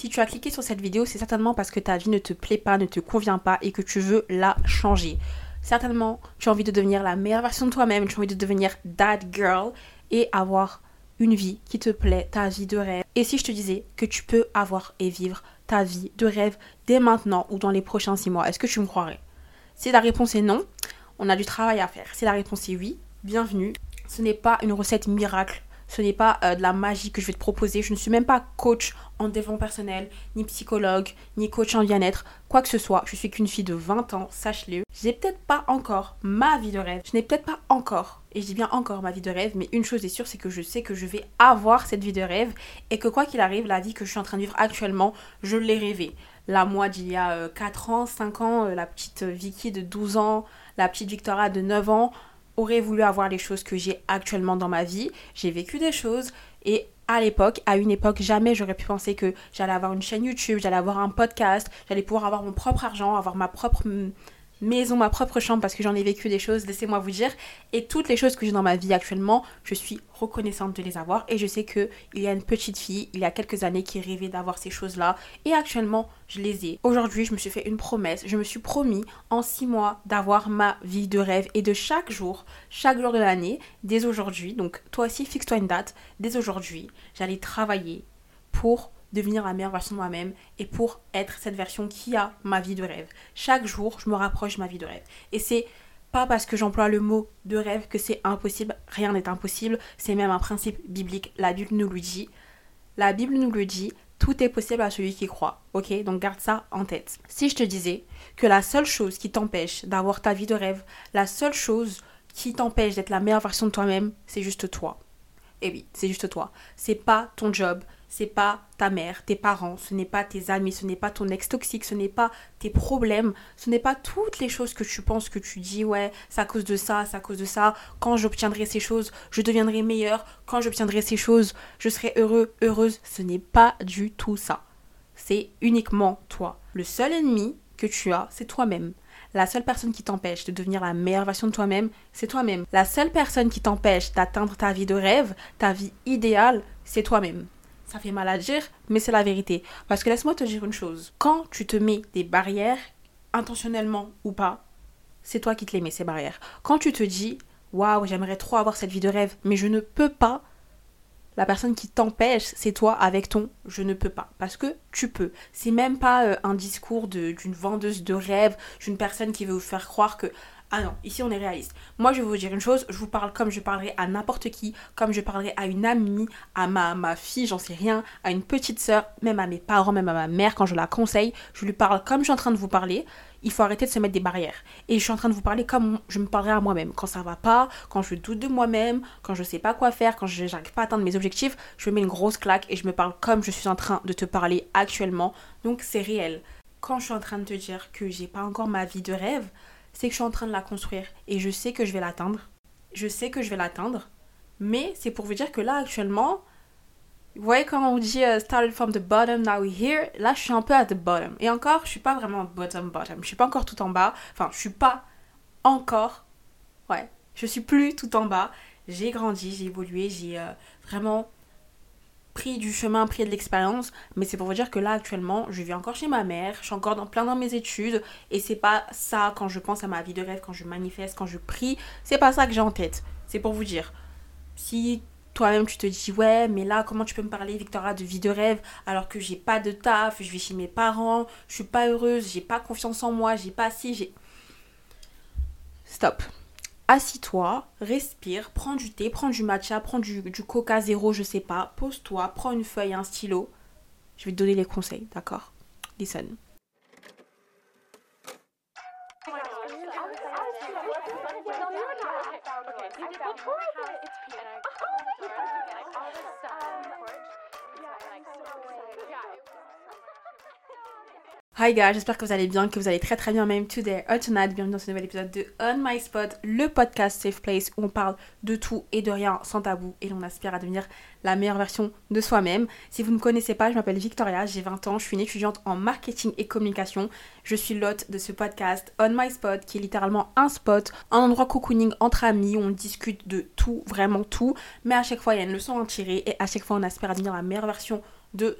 Si tu as cliqué sur cette vidéo, c'est certainement parce que ta vie ne te plaît pas, ne te convient pas et que tu veux la changer. Certainement, tu as envie de devenir la meilleure version de toi-même, tu as envie de devenir that girl et avoir une vie qui te plaît, ta vie de rêve. Et si je te disais que tu peux avoir et vivre ta vie de rêve dès maintenant ou dans les prochains six mois, est-ce que tu me croirais? Si la réponse est non, on a du travail à faire. Si la réponse est oui, bienvenue. Ce n'est pas une recette miracle ce n'est pas euh, de la magie que je vais te proposer. Je ne suis même pas coach en développement personnel, ni psychologue, ni coach en bien-être, quoi que ce soit. Je suis qu'une fille de 20 ans, sache-le. J'ai peut-être pas encore ma vie de rêve. Je n'ai peut-être pas encore, et je dis bien encore ma vie de rêve, mais une chose est sûre, c'est que je sais que je vais avoir cette vie de rêve et que quoi qu'il arrive, la vie que je suis en train de vivre actuellement, je l'ai rêvée. La moi d'il y a 4 euh, ans, 5 ans, euh, la petite Vicky de 12 ans, la petite Victoria de 9 ans, aurait voulu avoir les choses que j'ai actuellement dans ma vie. J'ai vécu des choses et à l'époque, à une époque, jamais j'aurais pu penser que j'allais avoir une chaîne YouTube, j'allais avoir un podcast, j'allais pouvoir avoir mon propre argent, avoir ma propre maison, ma propre chambre parce que j'en ai vécu des choses, laissez-moi vous dire. Et toutes les choses que j'ai dans ma vie actuellement, je suis reconnaissante de les avoir et je sais que il y a une petite fille, il y a quelques années qui rêvait d'avoir ces choses-là et actuellement, je les ai. Aujourd'hui, je me suis fait une promesse, je me suis promis en six mois d'avoir ma vie de rêve et de chaque jour, chaque jour de l'année, dès aujourd'hui. Donc toi aussi, fixe-toi une date. Dès aujourd'hui, j'allais travailler pour devenir la meilleure version de moi-même et pour être cette version qui a ma vie de rêve. Chaque jour, je me rapproche de ma vie de rêve. Et c'est pas parce que j'emploie le mot de rêve que c'est impossible. Rien n'est impossible. C'est même un principe biblique. La Bible nous le dit. La Bible nous le dit. Tout est possible à celui qui croit. Ok? Donc garde ça en tête. Si je te disais que la seule chose qui t'empêche d'avoir ta vie de rêve, la seule chose qui t'empêche d'être la meilleure version de toi-même, c'est juste toi. Eh oui, c'est juste toi. C'est pas ton job, c'est pas ta mère, tes parents, ce n'est pas tes amis, ce n'est pas ton ex toxique, ce n'est pas tes problèmes, ce n'est pas toutes les choses que tu penses que tu dis ouais, c'est à cause de ça, c'est à cause de ça, quand j'obtiendrai ces choses, je deviendrai meilleur, quand j'obtiendrai ces choses, je serai heureux, heureuse, ce n'est pas du tout ça. C'est uniquement toi. Le seul ennemi que tu as, c'est toi-même. La seule personne qui t'empêche de devenir la meilleure version de toi-même, c'est toi-même. La seule personne qui t'empêche d'atteindre ta vie de rêve, ta vie idéale, c'est toi-même. Ça fait mal à dire, mais c'est la vérité. Parce que laisse-moi te dire une chose. Quand tu te mets des barrières, intentionnellement ou pas, c'est toi qui te les mets, ces barrières. Quand tu te dis, waouh, j'aimerais trop avoir cette vie de rêve, mais je ne peux pas, la personne qui t'empêche, c'est toi avec ton je ne peux pas. Parce que tu peux. C'est même pas euh, un discours d'une vendeuse de rêve, d'une personne qui veut vous faire croire que ah non, ici on est réaliste. Moi je vais vous dire une chose, je vous parle comme je parlerai à n'importe qui, comme je parlerai à une amie, à ma, ma fille, j'en sais rien, à une petite soeur, même à mes parents, même à ma mère quand je la conseille. Je lui parle comme je suis en train de vous parler. Il faut arrêter de se mettre des barrières. Et je suis en train de vous parler comme je me parlerai à moi-même. Quand ça va pas, quand je doute de moi-même, quand je sais pas quoi faire, quand je n'arrive pas à atteindre mes objectifs, je me mets une grosse claque et je me parle comme je suis en train de te parler actuellement. Donc c'est réel. Quand je suis en train de te dire que j'ai pas encore ma vie de rêve, c'est que je suis en train de la construire et je sais que je vais l'atteindre. Je sais que je vais l'atteindre, mais c'est pour vous dire que là actuellement, vous voyez quand on dit uh, started from the bottom, now we're here, là je suis un peu at the bottom. Et encore, je suis pas vraiment bottom bottom, je suis pas encore tout en bas, enfin je suis pas encore, ouais, je suis plus tout en bas. J'ai grandi, j'ai évolué, j'ai euh, vraiment du chemin, pris de l'expérience, mais c'est pour vous dire que là actuellement, je vis encore chez ma mère, je suis encore dans plein dans mes études et c'est pas ça quand je pense à ma vie de rêve, quand je manifeste, quand je prie, c'est pas ça que j'ai en tête. C'est pour vous dire. Si toi-même tu te dis ouais, mais là comment tu peux me parler Victoria de vie de rêve alors que j'ai pas de taf, je vis chez mes parents, je suis pas heureuse, j'ai pas confiance en moi, j'ai pas si, j'ai Stop assis-toi, respire, prends du thé, prends du matcha, prends du, coca zéro, je sais pas, pose-toi, prends une feuille, un stylo. Je vais te donner les conseils, d'accord? Listen. Hi guys, j'espère que vous allez bien, que vous allez très très bien même today or tonight. Bienvenue dans ce nouvel épisode de On My Spot, le podcast Safe Place où on parle de tout et de rien sans tabou et l'on aspire à devenir la meilleure version de soi-même. Si vous ne me connaissez pas, je m'appelle Victoria, j'ai 20 ans, je suis une étudiante en marketing et communication. Je suis l'hôte de ce podcast On My Spot qui est littéralement un spot, un endroit cocooning entre amis où on discute de tout, vraiment tout, mais à chaque fois il y a une leçon à en tirer et à chaque fois on aspire à devenir la meilleure version de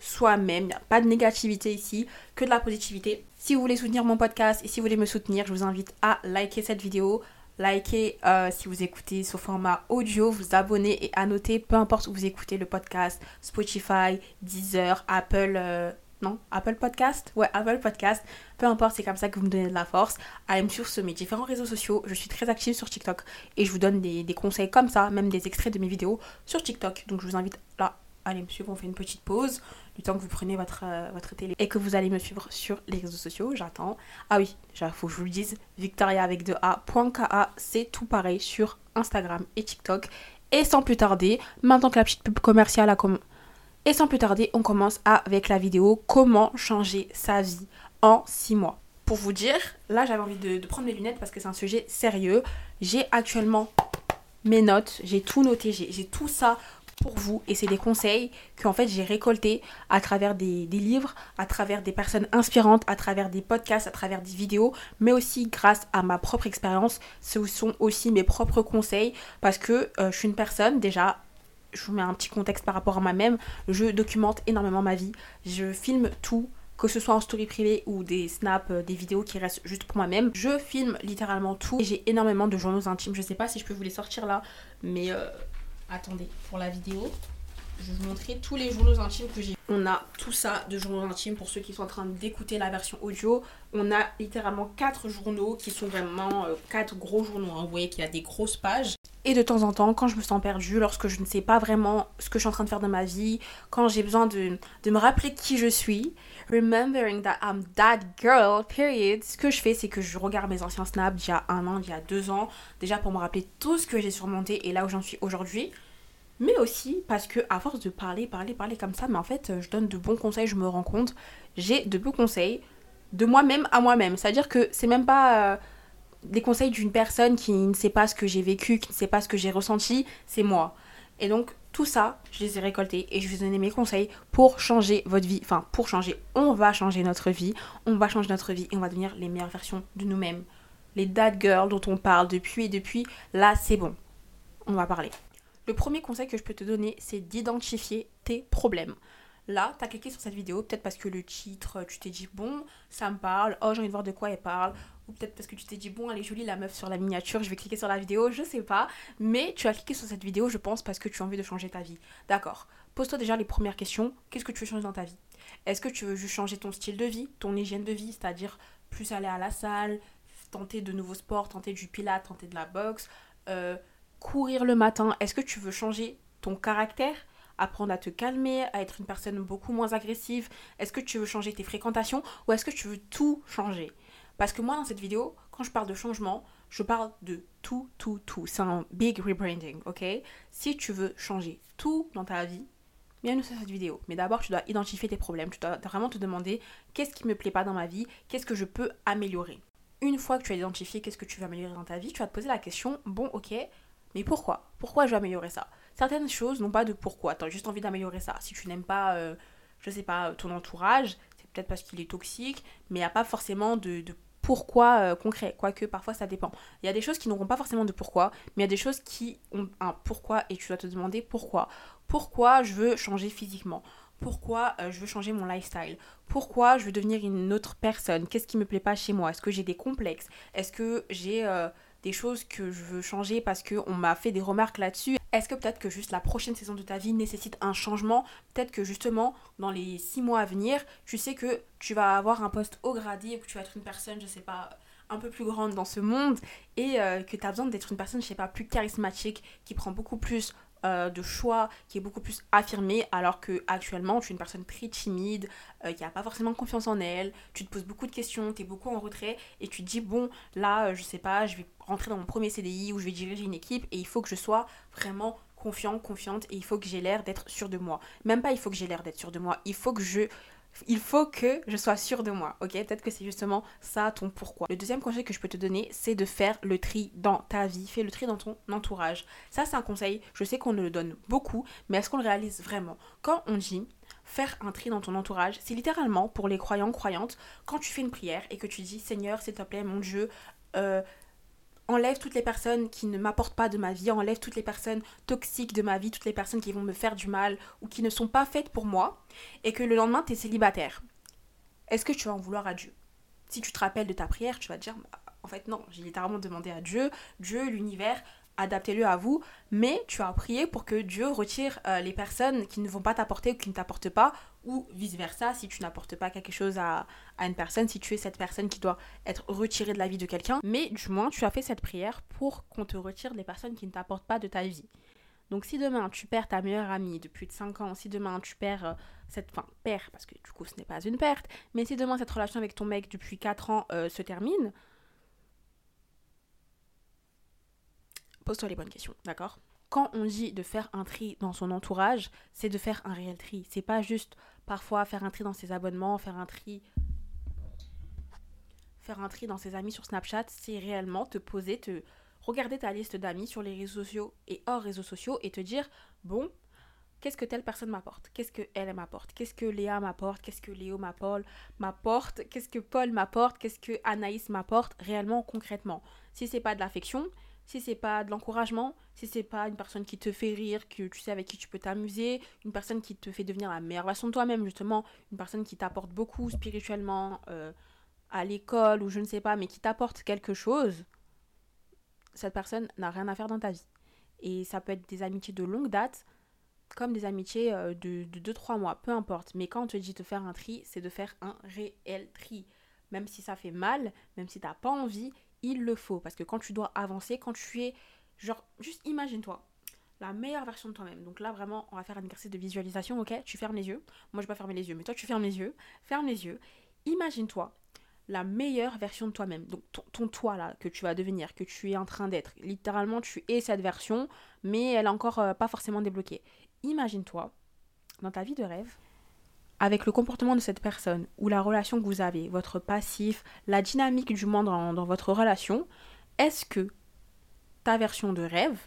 soi-même. Il n'y a pas de négativité ici, que de la positivité. Si vous voulez soutenir mon podcast et si vous voulez me soutenir, je vous invite à liker cette vidéo, liker euh, si vous écoutez sous format audio, vous abonner et annoter, peu importe où vous écoutez le podcast, Spotify, Deezer, Apple, euh, non, Apple Podcast, ouais, Apple Podcast, peu importe, c'est comme ça que vous me donnez de la force. Allez me suivre sur mes différents réseaux sociaux, je suis très active sur TikTok et je vous donne des conseils comme ça, même des extraits de mes vidéos sur TikTok. Donc je vous invite là allez me suivre, on fait une petite pause, du temps que vous prenez votre, euh, votre télé et que vous allez me suivre sur les réseaux sociaux, j'attends. Ah oui, il faut que je vous le dise, Victoria avec 2A.ka, c'est tout pareil sur Instagram et TikTok. Et sans plus tarder, maintenant que la petite pub commerciale a commencé, et sans plus tarder, on commence avec la vidéo comment changer sa vie en 6 mois. Pour vous dire, là j'avais envie de prendre mes lunettes parce que c'est un sujet sérieux. J'ai actuellement mes notes, j'ai tout noté, j'ai tout ça pour vous et c'est des conseils que en fait j'ai récoltés à travers des, livres, à travers des personnes inspirantes, à travers des podcasts, à travers des vidéos, mais aussi grâce à ma propre expérience. Ce sont aussi mes propres conseils parce que euh, je suis une personne déjà. Je vous mets un petit contexte par rapport à moi-même. Je documente énormément ma vie. Je filme tout, que ce soit en story privée ou des snaps, euh, des vidéos qui restent juste pour moi-même. Je filme littéralement tout et j'ai énormément de journaux intimes. Je sais pas si je peux vous les sortir là, mais euh, attendez, pour la vidéo, je vais vous montrer tous les journaux intimes que j'ai. On a tout ça de journaux intimes pour ceux qui sont en train d'écouter la version audio. On a littéralement quatre journaux qui sont vraiment euh, quatre gros journaux. Hein. Vous voyez qu'il y a des grosses pages. Et de temps en temps, quand je me sens perdue, lorsque je ne sais pas vraiment ce que je suis en train de faire dans ma vie, quand j'ai besoin de, de me rappeler qui je suis, remembering that I'm that girl, period, ce que je fais, c'est que je regarde mes anciens snaps d'il y a un an, d'il y a deux ans, déjà pour me rappeler tout ce que j'ai surmonté et là où j'en suis aujourd'hui mais aussi parce que à force de parler, parler, parler comme ça, mais en fait, je donne de bons conseils, je me rends compte, j'ai de bons conseils de moi-même à moi-même. C'est-à-dire que c'est même pas euh, des conseils d'une personne qui ne sait pas ce que j'ai vécu, qui ne sait pas ce que j'ai ressenti, c'est moi. Et donc tout ça, je les ai récoltés et je vais vous donner mes conseils pour changer votre vie. Enfin, pour changer, on va changer notre vie, on va changer notre vie et on va devenir les meilleures versions de nous-mêmes. Les dad girls dont on parle depuis et depuis, là c'est bon. On va parler. Le premier conseil que je peux te donner, c'est d'identifier tes problèmes. Là, tu as cliqué sur cette vidéo, peut-être parce que le titre, tu t'es dit, bon, ça me parle, oh, j'ai envie de voir de quoi elle parle, ou peut-être parce que tu t'es dit, bon, elle est jolie la meuf sur la miniature, je vais cliquer sur la vidéo, je sais pas, mais tu as cliqué sur cette vidéo, je pense, parce que tu as envie de changer ta vie. D'accord. Pose-toi déjà les premières questions. Qu'est-ce que tu veux changer dans ta vie? Est-ce que tu veux juste changer ton style de vie, ton hygiène de vie, c'est-à-dire plus aller à la salle, tenter de nouveaux sports, tenter du pilates, tenter de la boxe, euh, courir le matin, est-ce que tu veux changer ton caractère? Apprendre à te calmer, à être une personne beaucoup moins agressive? Est-ce que tu veux changer tes fréquentations ou est-ce que tu veux tout changer? Parce que moi, dans cette vidéo, quand je parle de changement, je parle de tout, tout, tout. C'est un big rebranding, ok? Si tu veux changer tout dans ta vie, bienvenue sur cette vidéo. Mais d'abord, tu dois identifier tes problèmes. Tu dois vraiment te demander qu'est-ce qui me plaît pas dans ma vie, qu'est-ce que je peux améliorer? Une fois que tu as identifié qu'est-ce que tu veux améliorer dans ta vie, tu vas te poser la question, bon, ok, mais pourquoi? Pourquoi je vais améliorer ça? Certaines choses n'ont pas de pourquoi. Tu as juste envie d'améliorer ça. Si tu n'aimes pas, euh, je sais pas, ton entourage, c'est peut-être parce qu'il est toxique, mais il n'y a pas forcément de, pourquoi euh, concret, quoique parfois ça dépend. Il y a des choses qui n'auront pas forcément de pourquoi, mais il y a des choses qui ont un pourquoi et tu dois te demander pourquoi. Pourquoi je veux changer physiquement? Pourquoi euh, je veux changer mon lifestyle, pourquoi je veux devenir une autre personne, qu'est-ce qui me plaît pas chez moi, est-ce que j'ai des complexes, est-ce que j'ai des choses que je veux changer parce qu'on m'a fait des remarques là-dessus. Est-ce que peut-être que juste la prochaine saison de ta vie nécessite un changement? Peut-être que justement, dans les six mois à venir, tu sais que tu vas avoir un poste haut gradé et que tu vas être une personne, je sais pas, un peu plus grande dans ce monde et euh, que tu as besoin d'être une personne, je sais pas, plus charismatique, qui prend beaucoup plus euh, de choix qui est beaucoup plus affirmé alors que actuellement tu es une personne très timide euh, qui n'a pas forcément confiance en elle tu te poses beaucoup de questions tu es beaucoup en retrait et tu te dis bon là euh, je sais pas je vais rentrer dans mon premier CDI où je vais diriger une équipe et il faut que je sois vraiment confiant confiante et il faut que j'ai l'air d'être sûr de moi. Même pas il faut que j'ai l'air d'être sûr de moi il faut que je il faut que je sois sûre de moi, ok? Peut-être que c'est justement ça ton pourquoi. Le deuxième conseil que je peux te donner, c'est de faire le tri dans ta vie, fais le tri dans ton entourage. Ça, c'est un conseil, je sais qu'on le donne beaucoup, mais est-ce qu'on le réalise vraiment? Quand on dit faire un tri dans ton entourage, c'est littéralement pour les croyants, croyantes, quand tu fais une prière et que tu dis Seigneur, s'il te plaît, mon Dieu, euh, enlève toutes les personnes qui ne m'apportent pas de ma vie, enlève toutes les personnes toxiques de ma vie, toutes les personnes qui vont me faire du mal ou qui ne sont pas faites pour moi, et que le lendemain, tu es célibataire. Est-ce que tu vas en vouloir à Dieu? Si tu te rappelles de ta prière, tu vas te dire, bah, en fait non, j'ai littéralement demandé à Dieu, Dieu, l'univers, adaptez-le à vous, mais tu as prié pour que Dieu retire euh, les personnes qui ne vont pas t'apporter ou qui ne t'apportent pas, ou vice-versa, si tu n'apportes pas quelque chose à, à, une personne, si tu es cette personne qui doit être retirée de la vie de quelqu'un, mais du moins tu as fait cette prière pour qu'on te retire les personnes qui ne t'apportent pas de ta vie. Donc si demain tu perds ta meilleure amie depuis de 5 ans, si demain tu perds euh, cette... Enfin, perds, parce que du coup ce n'est pas une perte, mais si demain cette relation avec ton mec depuis 4 ans euh, se termine, pose-toi les bonnes questions, d'accord? Quand on dit de faire un tri dans son entourage, c'est de faire un réel tri. C'est pas juste parfois faire un tri dans ses abonnements, faire un tri faire un tri dans ses amis sur Snapchat, c'est réellement te poser, te regarder ta liste d'amis sur les réseaux sociaux et hors réseaux sociaux et te dire bon, qu'est-ce que telle personne m'apporte? Qu'est-ce que elle m'apporte? Qu'est-ce que Léa m'apporte? Qu'est-ce que Léo m'apporte Qu'est-ce que Paul m'apporte? Qu'est-ce que Anaïs m'apporte réellement concrètement? Si c'est pas de l'affection, si c'est pas de l'encouragement, si c'est pas une personne qui te fait rire, que tu sais avec qui tu peux t'amuser, une personne qui te fait devenir la meilleure version de toi-même, justement, une personne qui t'apporte beaucoup spirituellement euh, à l'école ou je ne sais pas, mais qui t'apporte quelque chose, cette personne n'a rien à faire dans ta vie. Et ça peut être des amitiés de longue date, comme des amitiés euh, de 2-3 mois, peu importe. Mais quand on te dit de faire un tri, c'est de faire un réel tri. Même si ça fait mal, même si t'as pas envie, il le faut. Parce que quand tu dois avancer, quand tu es. Genre, juste imagine-toi la meilleure version de toi-même. Donc là, vraiment, on va faire un exercice de visualisation, ok? Tu fermes les yeux. Moi, je vais pas fermer les yeux, mais toi, tu fermes les yeux. Ferme les yeux. Imagine-toi la meilleure version de toi-même. Donc ton, toi là que tu vas devenir, que tu es en train d'être. Littéralement, tu es cette version, mais elle est encore euh, pas forcément débloquée. Imagine-toi dans ta vie de rêve avec le comportement de cette personne ou la relation que vous avez, votre passif, la dynamique du monde dans, votre relation, est-ce que ta version de rêve,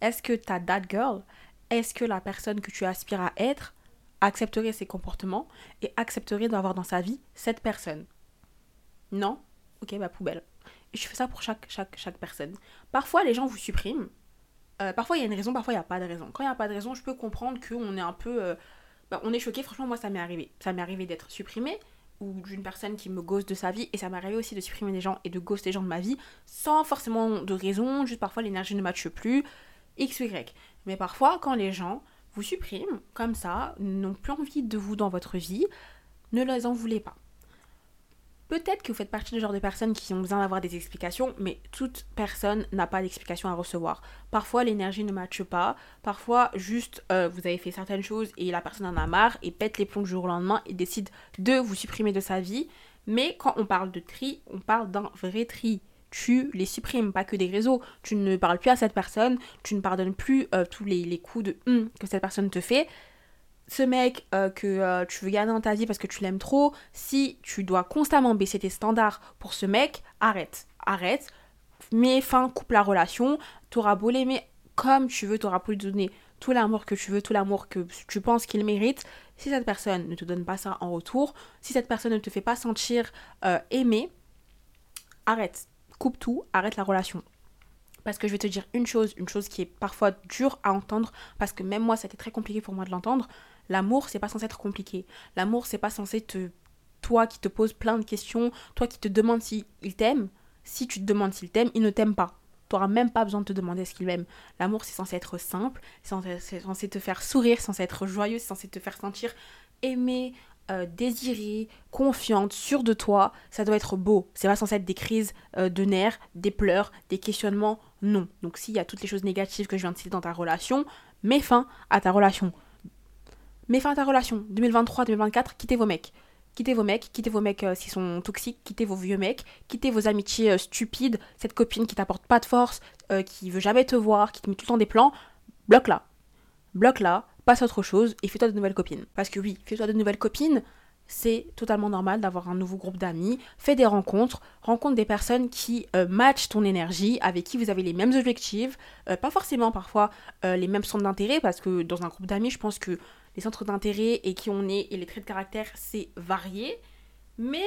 est-ce que ta dad girl, est-ce que la personne que tu aspires à être accepterait ses comportements et accepterait d'avoir dans sa vie cette personne? Non? Ok, bah poubelle. Et je fais ça pour chaque, chaque, chaque personne. Parfois, les gens vous suppriment. Euh, parfois, il y a une raison, parfois, il n'y a pas de raison. Quand il n'y a pas de raison, je peux comprendre qu'on est un peu... Euh, bah, on est choqué. Franchement, moi, ça m'est arrivé. Ça m'est arrivé d'être supprimé ou d'une personne qui me ghost de sa vie et ça m'est arrivé aussi de supprimer des gens et de ghost des gens de ma vie sans forcément de raison, juste parfois l'énergie ne matche plus, x y. Mais parfois quand les gens vous suppriment comme ça, n'ont plus envie de vous dans votre vie, ne les en voulez pas. Peut-être que vous faites partie du genre de personnes qui ont besoin d'avoir des explications, mais toute personne n'a pas d'explication à recevoir. Parfois l'énergie ne matche pas, parfois juste euh, vous avez fait certaines choses et la personne en a marre et pète les plombs du jour au lendemain et décide de vous supprimer de sa vie. Mais quand on parle de tri, on parle d'un vrai tri. Tu les supprimes, pas que des réseaux. Tu ne parles plus à cette personne, tu ne pardonnes plus euh, tous les, coups de hum que cette personne te fait ce mec euh, que euh, tu veux garder dans ta vie parce que tu l'aimes trop, si tu dois constamment baisser tes standards pour ce mec, arrête, arrête, mets fin, coupe la relation, t'auras beau l'aimer comme tu veux, t'auras beau lui donner tout l'amour que tu veux, tout l'amour que tu penses qu'il mérite, si cette personne ne te donne pas ça en retour, si cette personne ne te fait pas sentir euh, aimé, arrête, coupe tout, arrête la relation. Parce que je vais te dire une chose, une chose qui est parfois dure à entendre, parce que même moi, c'était très compliqué pour moi de l'entendre. L'amour, c'est pas censé être compliqué. L'amour, c'est pas censé te. Toi qui te poses plein de questions, toi qui te demandes s'il t'aime, si tu te demandes s'il t'aime, il ne t'aime pas. Tu n'auras même pas besoin de te demander ce qu'il aime. L'amour, c'est censé être simple, c'est censé, te faire sourire, c'est censé être joyeux, c'est censé te faire sentir aimé, euh, désirée, confiante, sûre de toi. Ça doit être beau. C'est pas censé être des crises euh, de nerfs, des pleurs, des questionnements. Non. Donc s'il y a toutes les choses négatives que je viens de citer dans ta relation, mets fin à ta relation. Mets fin à ta relation. 2023-2024, quittez vos mecs. Quittez vos mecs, quittez vos mecs euh, s'ils sont toxiques, quittez vos vieux mecs, quittez vos amitiés euh, stupides, cette copine qui t'apporte pas de force, euh, qui veut jamais te voir, qui te met tout le temps des plans, bloque-la. Bloque-la, passe à autre chose et fais-toi de nouvelles copines. Parce que oui, fais-toi de nouvelles copines, c'est totalement normal d'avoir un nouveau groupe d'amis, fais des rencontres, rencontre des personnes qui matchent ton énergie, avec qui vous avez les mêmes objectifs, pas forcément parfois les mêmes centres d'intérêt, parce que dans un groupe d'amis, je pense que les centres d'intérêt et qui on est et les traits de caractère, c'est varié. Mais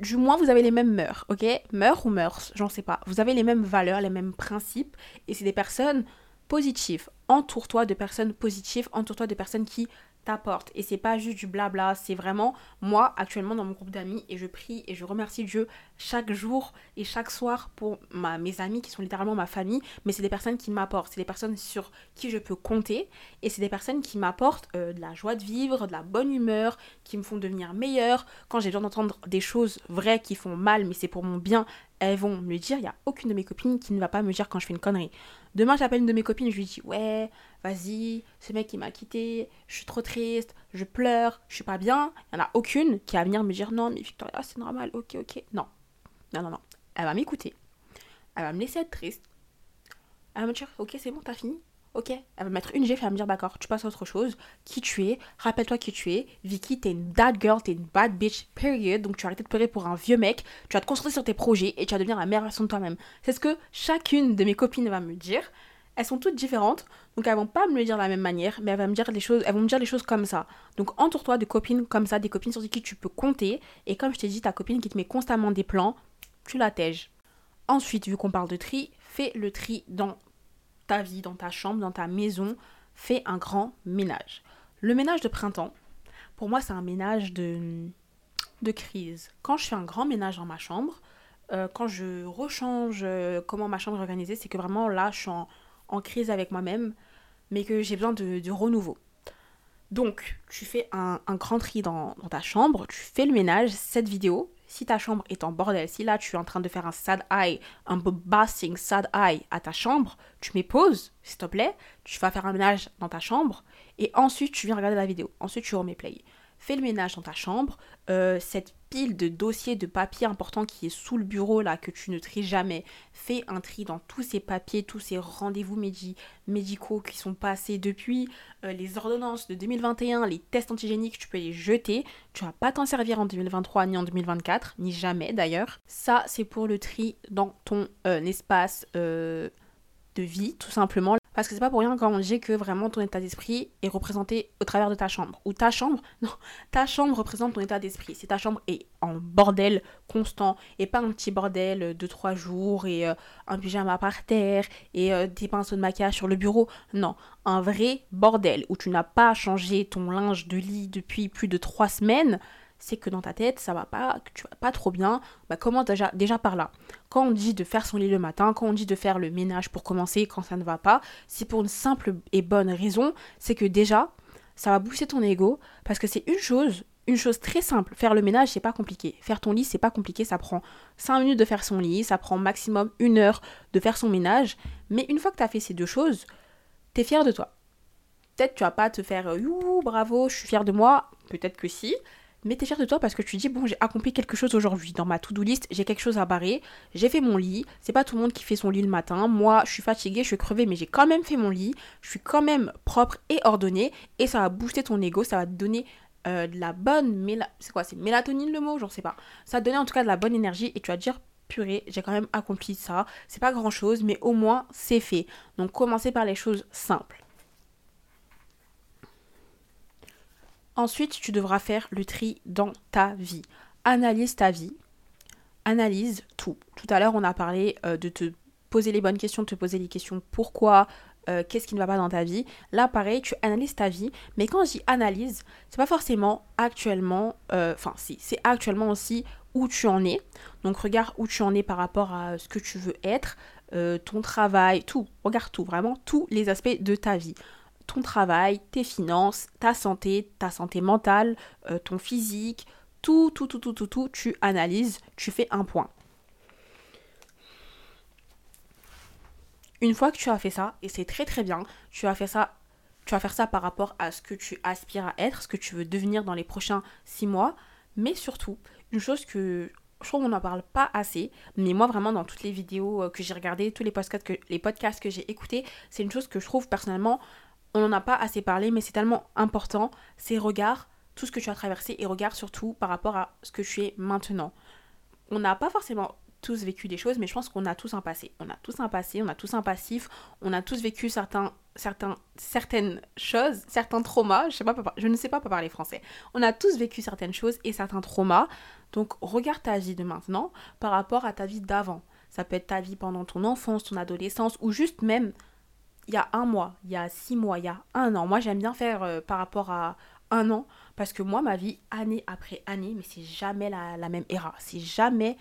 du moins vous avez les mêmes mœurs, ok? Mœurs ou mœurs, j'en sais pas. Vous avez les mêmes valeurs, les mêmes principes, et c'est des personnes positives. Entoure-toi de personnes positives, entoure-toi de personnes qui t'apporte. Et c'est pas juste du blabla, c'est vraiment moi actuellement dans mon groupe d'amis et je prie et je remercie Dieu chaque jour et chaque soir pour mes amis qui sont littéralement ma famille, mais c'est des personnes qui m'apportent, c'est des personnes sur qui je peux compter et c'est des personnes qui m'apportent euh, de la joie de vivre, de la bonne humeur, qui me font devenir meilleure. Quand j'ai besoin d'entendre des choses vraies qui font mal, mais c'est pour mon bien, elles vont me dire. Il n'y a aucune de mes copines qui ne va pas me dire quand je fais une connerie. Demain, j'appelle une de mes copines, je lui dis Ouais, vas-y, ce mec qui m'a quitté, je suis trop triste, je pleure, je suis pas bien. Il n'y en a aucune qui va venir me dire Non, mais Victoria, c'est normal, ok, ok. Non, non, non, non. Elle va m'écouter. Elle va me laisser être triste. Elle va me dire Ok, c'est bon, t'as fini Ok, elle va mettre une gifle, elle va me dire d'accord, tu passes à autre chose. Qui tu es, rappelle-toi qui tu es. Vicky, t'es une bad girl, t'es une bad bitch, period. Donc tu vas arrêter de pleurer pour un vieux mec, tu vas te concentrer sur tes projets et tu vas devenir la meilleure version de toi-même. C'est ce que chacune de mes copines va me dire. Elles sont toutes différentes, donc elles vont pas me le dire de la même manière, mais elles vont me dire les choses, elles vont me dire les choses comme ça. Donc entoure-toi de copines comme ça, des copines sur qui tu peux compter. Et comme je t'ai dit, ta copine qui te met constamment des plans, tu la tèges. Ensuite, vu qu'on parle de tri, fais le tri dans ta vie, dans ta chambre, dans ta maison, fais un grand ménage. Le ménage de printemps, pour moi, c'est un ménage de, de crise. Quand je fais un grand ménage dans ma chambre, euh, quand je rechange euh, comment ma chambre est organisée, c'est que vraiment là, je suis en, crise avec moi-même, mais que j'ai besoin de, renouveau. Donc, tu fais un, grand tri dans, dans, ta chambre, tu fais le ménage. Cette vidéo, si ta chambre est en bordel, si là tu es en train de faire un sad eye, un bossing sad eye à ta chambre, tu mets pause, s'il te plaît, tu vas faire un ménage dans ta chambre et ensuite tu viens regarder la vidéo. Ensuite tu remets play fais le ménage dans ta chambre, euh, cette de dossiers, de papiers importants qui est sous le bureau là, que tu ne tries jamais, fais un tri dans tous ces papiers, tous ces rendez-vous médicaux qui sont passés depuis, euh, les ordonnances de 2021, les tests antigéniques, tu peux les jeter, tu vas pas t'en servir en 2023 ni en 2024, ni jamais d'ailleurs. Ça, c'est pour le tri dans ton euh, espace de vie, tout simplement. Parce que c'est pas pour rien quand on dit que vraiment ton état d'esprit est représenté au travers de ta chambre. Ou ta chambre, non, ta chambre représente ton état d'esprit. Si ta chambre est en bordel constant et pas un petit bordel de trois jours et euh, un pyjama par terre et euh, des pinceaux de maquillage sur le bureau, non, un vrai bordel où tu n'as pas changé ton linge de lit depuis plus de trois semaines, c'est que dans ta tête, ça va pas, que tu vas pas trop bien. Bah, comment déjà, déjà par là Quand on dit de faire son lit le matin, quand on dit de faire le ménage pour commencer quand ça ne va pas, c'est pour une simple et bonne raison, c'est que déjà, ça va booster ton ego parce que c'est une chose, une chose très simple. Faire le ménage, c'est pas compliqué. Faire ton lit, c'est pas compliqué. Ça prend 5 minutes de faire son lit, ça prend maximum une heure de faire son ménage. Mais une fois que tu as fait ces deux choses, tu es fier de toi. Peut-être tu vas pas te faire youhou, bravo, je suis fier de moi. Peut-être que si mais t'es fier de toi parce que tu dis bon j'ai accompli quelque chose aujourd'hui. Dans ma to-do list, j'ai quelque chose à barrer, j'ai fait mon lit, c'est pas tout le monde qui fait son lit le matin, moi je suis fatiguée, je suis crevée mais j'ai quand même fait mon lit, je suis quand même propre et ordonnée. Et ça va booster ton ego, ça va te donner euh, de la bonne c'est quoi? C'est mélatonine le mot, j'en sais pas. Ça va te donner en tout cas de la bonne énergie et tu vas te dire purée, j'ai quand même accompli ça, c'est pas grand chose mais au moins c'est fait. Donc commencez par les choses simples. Ensuite, tu devras faire le tri dans ta vie. Analyse ta vie. Analyse tout. Tout à l'heure, on a parlé euh, de te poser les bonnes questions, de te poser les questions pourquoi, euh, qu'est-ce qui ne va pas dans ta vie. Là, pareil, tu analyses ta vie. Mais quand je dis analyse, c'est pas forcément actuellement, euh, enfin, c'est actuellement aussi où tu en es. Donc, regarde où tu en es par rapport à ce que tu veux être, ton travail, tout. Regarde tout, vraiment tous les aspects de ta vie ton travail, tes finances, ta santé, ta santé mentale, euh, ton physique, tout, tout, tout, tout, tout, tu analyses, tu fais un point. Une fois que tu as fait ça, et c'est très très bien, tu as fait ça, tu vas faire ça par rapport à ce que tu aspires à être, ce que tu veux devenir dans les prochains six mois, mais surtout, une chose que je trouve qu'on n'en parle pas assez, mais moi vraiment dans toutes les vidéos euh, que j'ai regardées, tous les podcasts que, les podcasts que j'ai écoutés, c'est une chose que je trouve personnellement on n'en a pas assez parlé, mais c'est tellement important, c'est regarde tout ce que tu as traversé et regarde surtout par rapport à ce que tu es maintenant. On n'a pas forcément tous vécu des choses, mais je pense qu'on a tous un passé. On a tous un passé, on a tous un passif, on a tous vécu certains certains, certaines choses, certains traumas. Je, pas, ne sais pas parler français. On a tous vécu certaines choses et certains traumas. Donc regarde ta vie de maintenant par rapport à ta vie d'avant. Ça peut être ta vie pendant ton enfance, ton adolescence ou juste même il y a un mois, il y a six mois, il y a un an. Moi j'aime bien faire euh, par rapport à un an parce que moi ma vie année après année, mais c'est jamais la, même era. C'est jamais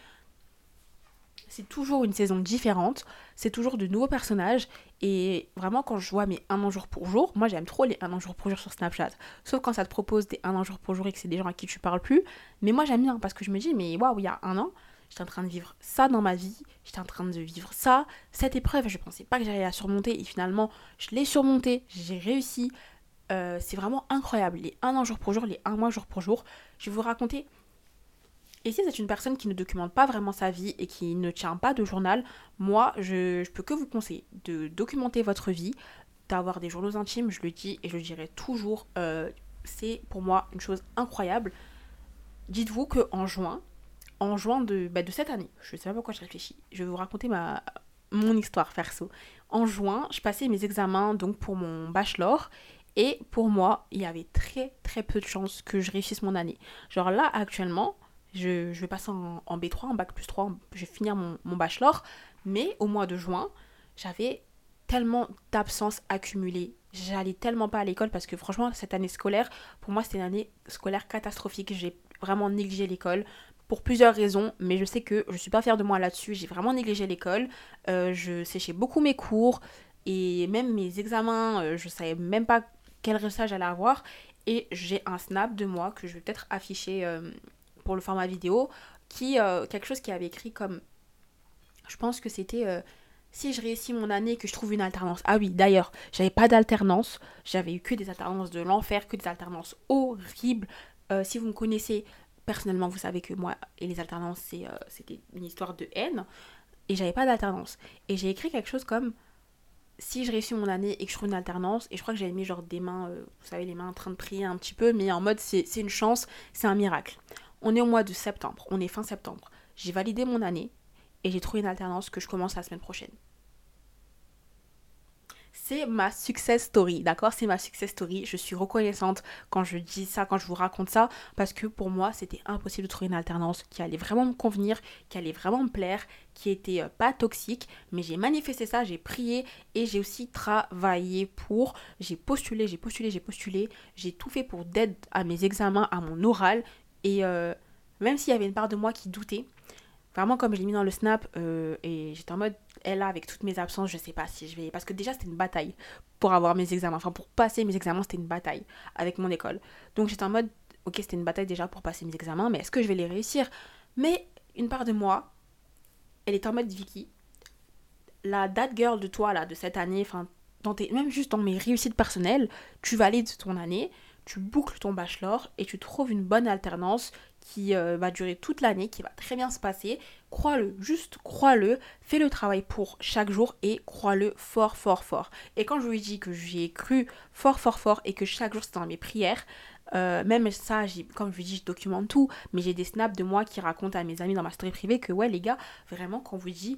c'est toujours une saison différente, c'est toujours de nouveaux personnages. Et vraiment, quand je vois mes un an jour pour jour, moi j'aime trop les un an jour pour jour sur Snapchat. Sauf quand ça te propose des un an jour pour jour et que c'est des gens à qui tu parles plus. Mais moi j'aime bien parce que je me dis, mais waouh, il y a un an, j'étais en train de vivre ça dans ma vie, j'étais en train de vivre ça, cette épreuve, je pensais pas que j'allais la surmonter et finalement je l'ai surmontée, j'ai réussi. Euh, c'est vraiment incroyable. Les un an jour pour jour, les un mois jour pour jour. Je vais vous raconter et si c'est une personne qui ne documente pas vraiment sa vie et qui ne tient pas de journal, moi, je, je peux que vous conseiller de documenter votre vie, d'avoir des journaux intimes, je le dis et je le dirai toujours, euh, c'est pour moi une chose incroyable. Dites-vous que en juin, en juin de, bah, de cette année, je sais pas pourquoi je réfléchis, je vais vous raconter ma, mon histoire perso. En juin, je passais mes examens donc pour mon bachelor et pour moi, il y avait très très peu de chances que je réussisse mon année. Genre là, actuellement, je, vais passer en, B3, en bac plus 3, je vais finir mon, bachelor. Mais au mois de juin, j'avais tellement d'absences accumulées. J'allais tellement pas à l'école parce que franchement, cette année scolaire, pour moi, c'était une année scolaire catastrophique. J'ai vraiment négligé l'école pour plusieurs raisons, mais je sais que je suis pas fière de moi là-dessus. J'ai vraiment négligé l'école. Euh, je séchais beaucoup mes cours et même mes examens, euh, je savais même pas quel résultat j'allais avoir. Et j'ai un snap de moi que je vais peut-être afficher euh, pour le format vidéo, qui euh, quelque chose qui avait écrit comme, je pense que c'était si je réussis mon année que je trouve une alternance. Ah oui, d'ailleurs, j'avais pas d'alternance, j'avais eu que des alternances de l'enfer, que des alternances horribles. Si vous me connaissez personnellement, vous savez que moi et les alternances c'était une histoire de haine et j'avais pas d'alternance. Et j'ai écrit quelque chose comme si je réussis mon année et que je trouve une alternance, et je crois que j'avais mis genre des mains, vous savez, les mains en train de prier un petit peu, mais en mode c'est une chance, c'est un miracle. On est au mois de septembre, on est fin septembre. J'ai validé mon année et j'ai trouvé une alternance que je commence la semaine prochaine. C'est ma success story, d'accord? C'est ma success story. Je suis reconnaissante quand je dis ça, quand je vous raconte ça, parce que pour moi, c'était impossible de trouver une alternance qui allait vraiment me convenir, qui allait vraiment me plaire, qui était euh, pas toxique. Mais j'ai manifesté ça, j'ai prié et j'ai aussi travaillé pour. J'ai postulé, j'ai postulé, j'ai postulé. J'ai tout fait pour d'aide à mes examens, à mon oral. Et euh, même s'il y avait une part de moi qui doutait, vraiment comme je l'ai mis dans le snap, euh, et j'étais en mode, elle là, avec toutes mes absences, je sais pas si je vais. Parce que déjà, c'était une bataille pour avoir mes examens. Enfin, pour passer mes examens, c'était une bataille avec mon école. Donc j'étais en mode, ok, c'était une bataille déjà pour passer mes examens, mais est-ce que je vais les réussir? Mais une part de moi, elle est en mode Vicky, la date girl de toi, là, de cette année, enfin, même juste dans mes réussites personnelles, tu valides ton année, tu boucles ton bachelor et tu trouves une bonne alternance qui euh, va durer toute l'année, qui va très bien se passer. Crois-le, juste crois-le, fais le travail pour chaque jour et crois-le fort, fort, fort. Et quand je lui dis que j'y ai cru fort, fort, fort et que chaque jour c'est dans mes prières, euh, même ça, comme je vous dis, je documente tout, mais j'ai des snaps de moi qui racontent à mes amis dans ma story privée que ouais les gars, vraiment quand vous dit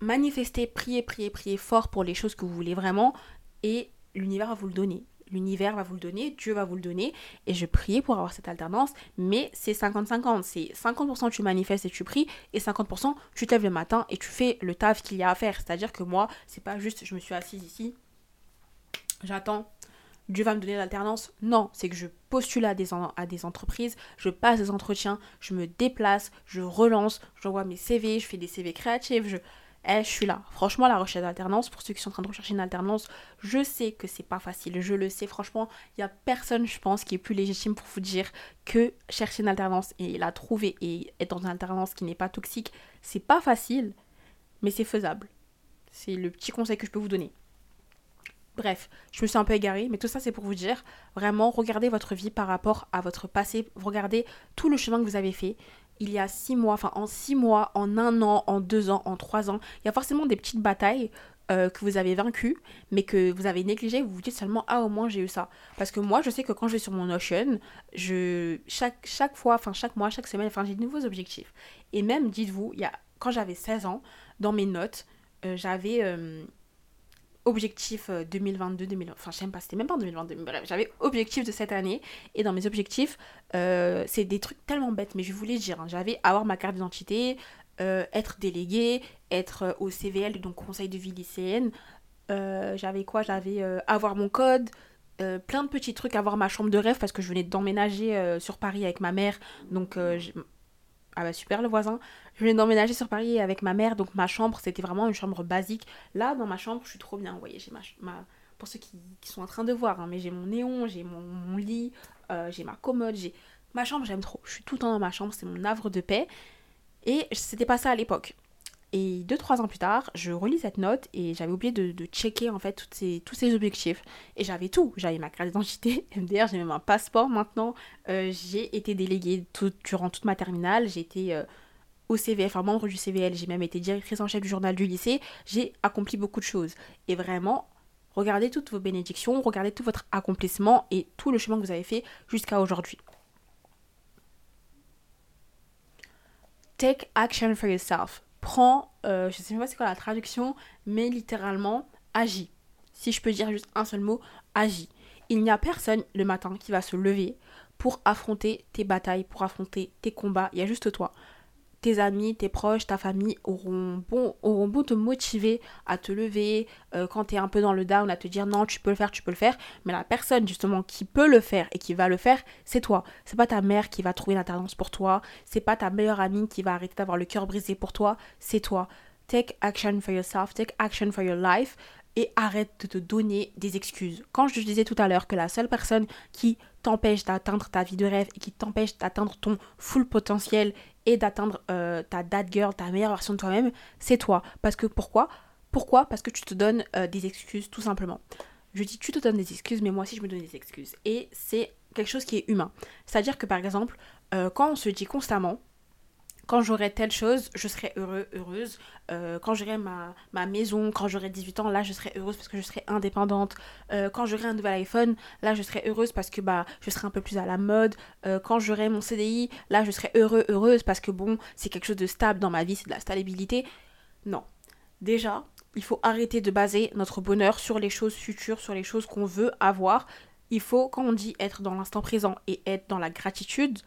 manifestez, priez, priez, priez fort pour les choses que vous voulez vraiment et l'univers va vous le donner l'univers va vous le donner, Dieu va vous le donner. Et je priais pour avoir cette alternance, mais c'est 50-50. C'est 50%, tu manifestes et tu pries, et 50% tu te lèves le matin et tu fais le taf qu'il y a à faire. C'est-à-dire que moi, c'est pas juste je me suis assise ici, j'attends. Dieu va me donner l'alternance. Non, c'est que je postule à des, entreprises, je passe des entretiens, je me déplace, je relance, j'envoie mes CV, je fais des CV créatifs, je, eh, je suis là. Franchement, la recherche d'alternance, pour ceux qui sont en train de rechercher une alternance, je sais que c'est pas facile. Je le sais, franchement, il y a personne, je pense, qui est plus légitime pour vous dire que chercher une alternance et la trouver et être dans une alternance qui n'est pas toxique, c'est pas facile, mais c'est faisable. C'est le petit conseil que je peux vous donner. Bref, je me suis un peu égarée, mais tout ça c'est pour vous dire, vraiment, regardez votre vie par rapport à votre passé, regardez tout le chemin que vous avez fait il y a six mois, enfin en six mois, en un an, en deux ans, en trois ans, il y a forcément des petites batailles euh, que vous avez vaincues, mais que vous avez négligées, vous vous dites seulement ah au moins j'ai eu ça. Parce que moi je sais que quand je vais sur mon Notion, je chaque chaque fois, enfin chaque mois, chaque semaine, enfin j'ai de nouveaux objectifs. Et même dites-vous, il y a quand j'avais 16 ans, dans mes notes, euh, j'avais euh, objectif 2022, 2020, enfin, je pas, c'était même pas en 2022, mais bref, j'avais objectif de cette année. Et dans mes objectifs, c'est des trucs tellement bêtes, mais je voulais dire, hein, j'avais avoir ma carte d'identité, être délégué, être au CVL, donc Conseil de vie lycéenne. j'avais quoi J'avais avoir mon code, euh, plein de petits trucs, avoir ma chambre de rêve parce que je venais d'emménager euh, sur Paris avec ma mère. Donc, euh, ah bah super le voisin. Je venais d'emménager sur Paris avec ma mère, donc ma chambre c'était vraiment une chambre basique. Là, dans ma chambre, je suis trop bien. Vous voyez, j'ai ma, ma, Pour ceux qui, sont en train de voir, hein, mais j'ai mon néon, j'ai mon, lit, j'ai ma commode, j'ai. Ma chambre, j'aime trop. Je suis tout le temps dans ma chambre, c'est mon havre de paix. Et c'était pas ça à l'époque. Et deux, trois ans plus tard, je relis cette note et j'avais oublié de, checker en fait tous ces objectifs. Et j'avais tout. J'avais ma carte d'identité, MDR, j'ai même un passeport maintenant. Euh, j'ai été déléguée durant toute ma terminale. J'ai été euh, au CVF, un membre du CVL. J'ai même été directrice en chef du journal du lycée. J'ai accompli beaucoup de choses. Et vraiment, regardez toutes vos bénédictions, regardez tout votre accomplissement et tout le chemin que vous avez fait jusqu'à aujourd'hui. Take action for yourself prends, euh, je sais pas c'est quoi la traduction, mais littéralement, agis. Si je peux dire juste un seul mot, agis. Il n'y a personne le matin qui va se lever pour affronter tes batailles, pour affronter tes combats. Il y a juste toi tes amis, tes proches, ta famille auront bon, auront beau te motiver à te lever euh, quand tu es un peu dans le down, à te dire non, tu peux le faire, tu peux le faire. Mais la personne justement qui peut le faire et qui va le faire, c'est toi. C'est pas ta mère qui va trouver l'interdence pour toi. C'est pas ta meilleure amie qui va arrêter d'avoir le cœur brisé pour toi. C'est toi. Take action for yourself, take action for your life et arrête de te donner des excuses. Quand je disais tout à l'heure que la seule personne qui t'empêche d'atteindre ta vie de rêve et qui t'empêche d'atteindre ton full potentiel et d'atteindre euh, ta dad girl, ta meilleure version de toi-même, c'est toi. Parce que pourquoi? Pourquoi? Parce que tu te donnes euh, des excuses tout simplement. Je dis tu te donnes des excuses, mais moi aussi je me donne des excuses. Et c'est quelque chose qui est humain. C'est-à-dire que par exemple, euh, quand on se dit constamment, quand j'aurai telle chose, je serai heureux, heureuse. Euh, quand j'aurai ma, ma, maison, quand j'aurai 18 ans, là, je serai heureuse parce que je serai indépendante. Euh, quand j'aurai un nouvel iPhone, là, je serai heureuse parce que bah, je serai un peu plus à la mode. Euh, quand j'aurai mon CDI, là, je serai heureux, heureuse parce que bon, c'est quelque chose de stable dans ma vie, c'est de la stabilité. Non. Déjà, il faut arrêter de baser notre bonheur sur les choses futures, sur les choses qu'on veut avoir. Il faut, quand on dit être dans l'instant présent et être dans la gratitude,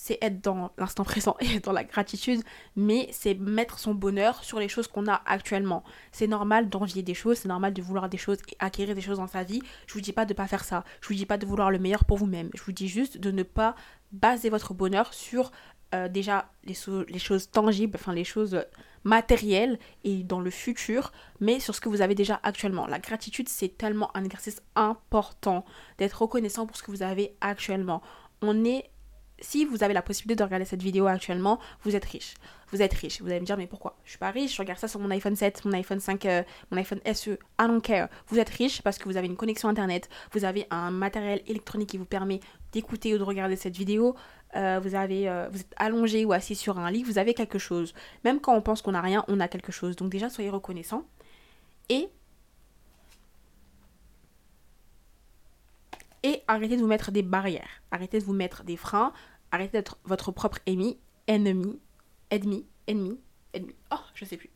c'est être dans l'instant présent et dans la gratitude, mais c'est mettre son bonheur sur les choses qu'on a actuellement. C'est normal d'envier des choses, c'est normal de vouloir des choses et acquérir des choses dans sa vie. Je vous dis pas de pas faire ça. Je vous dis pas de vouloir le meilleur pour vous-même. Je vous dis juste de ne pas baser votre bonheur sur euh, déjà les, les, choses tangibles, enfin les choses matérielles et dans le futur, mais sur ce que vous avez déjà actuellement. La gratitude, c'est tellement un exercice important d'être reconnaissant pour ce que vous avez actuellement. On est si vous avez la possibilité de regarder cette vidéo actuellement, vous êtes riche. Vous êtes riche. Vous allez me dire, mais pourquoi? Je suis pas riche, je regarde ça sur mon iPhone 7, mon iPhone 5, euh, mon iPhone SE. I don't care. Vous êtes riche parce que vous avez une connexion Internet, vous avez un matériel électronique qui vous permet d'écouter ou de regarder cette vidéo, euh, vous, avez, euh, vous êtes allongé ou assis sur un lit, vous avez quelque chose. Même quand on pense qu'on n'a rien, on a quelque chose. Donc déjà, soyez reconnaissant. Et et arrêtez de vous mettre des barrières, arrêtez de vous mettre des freins, arrêtez d'être votre propre ennemi, ennemi, ennemi, ennemi, ennemi. Oh, je sais plus.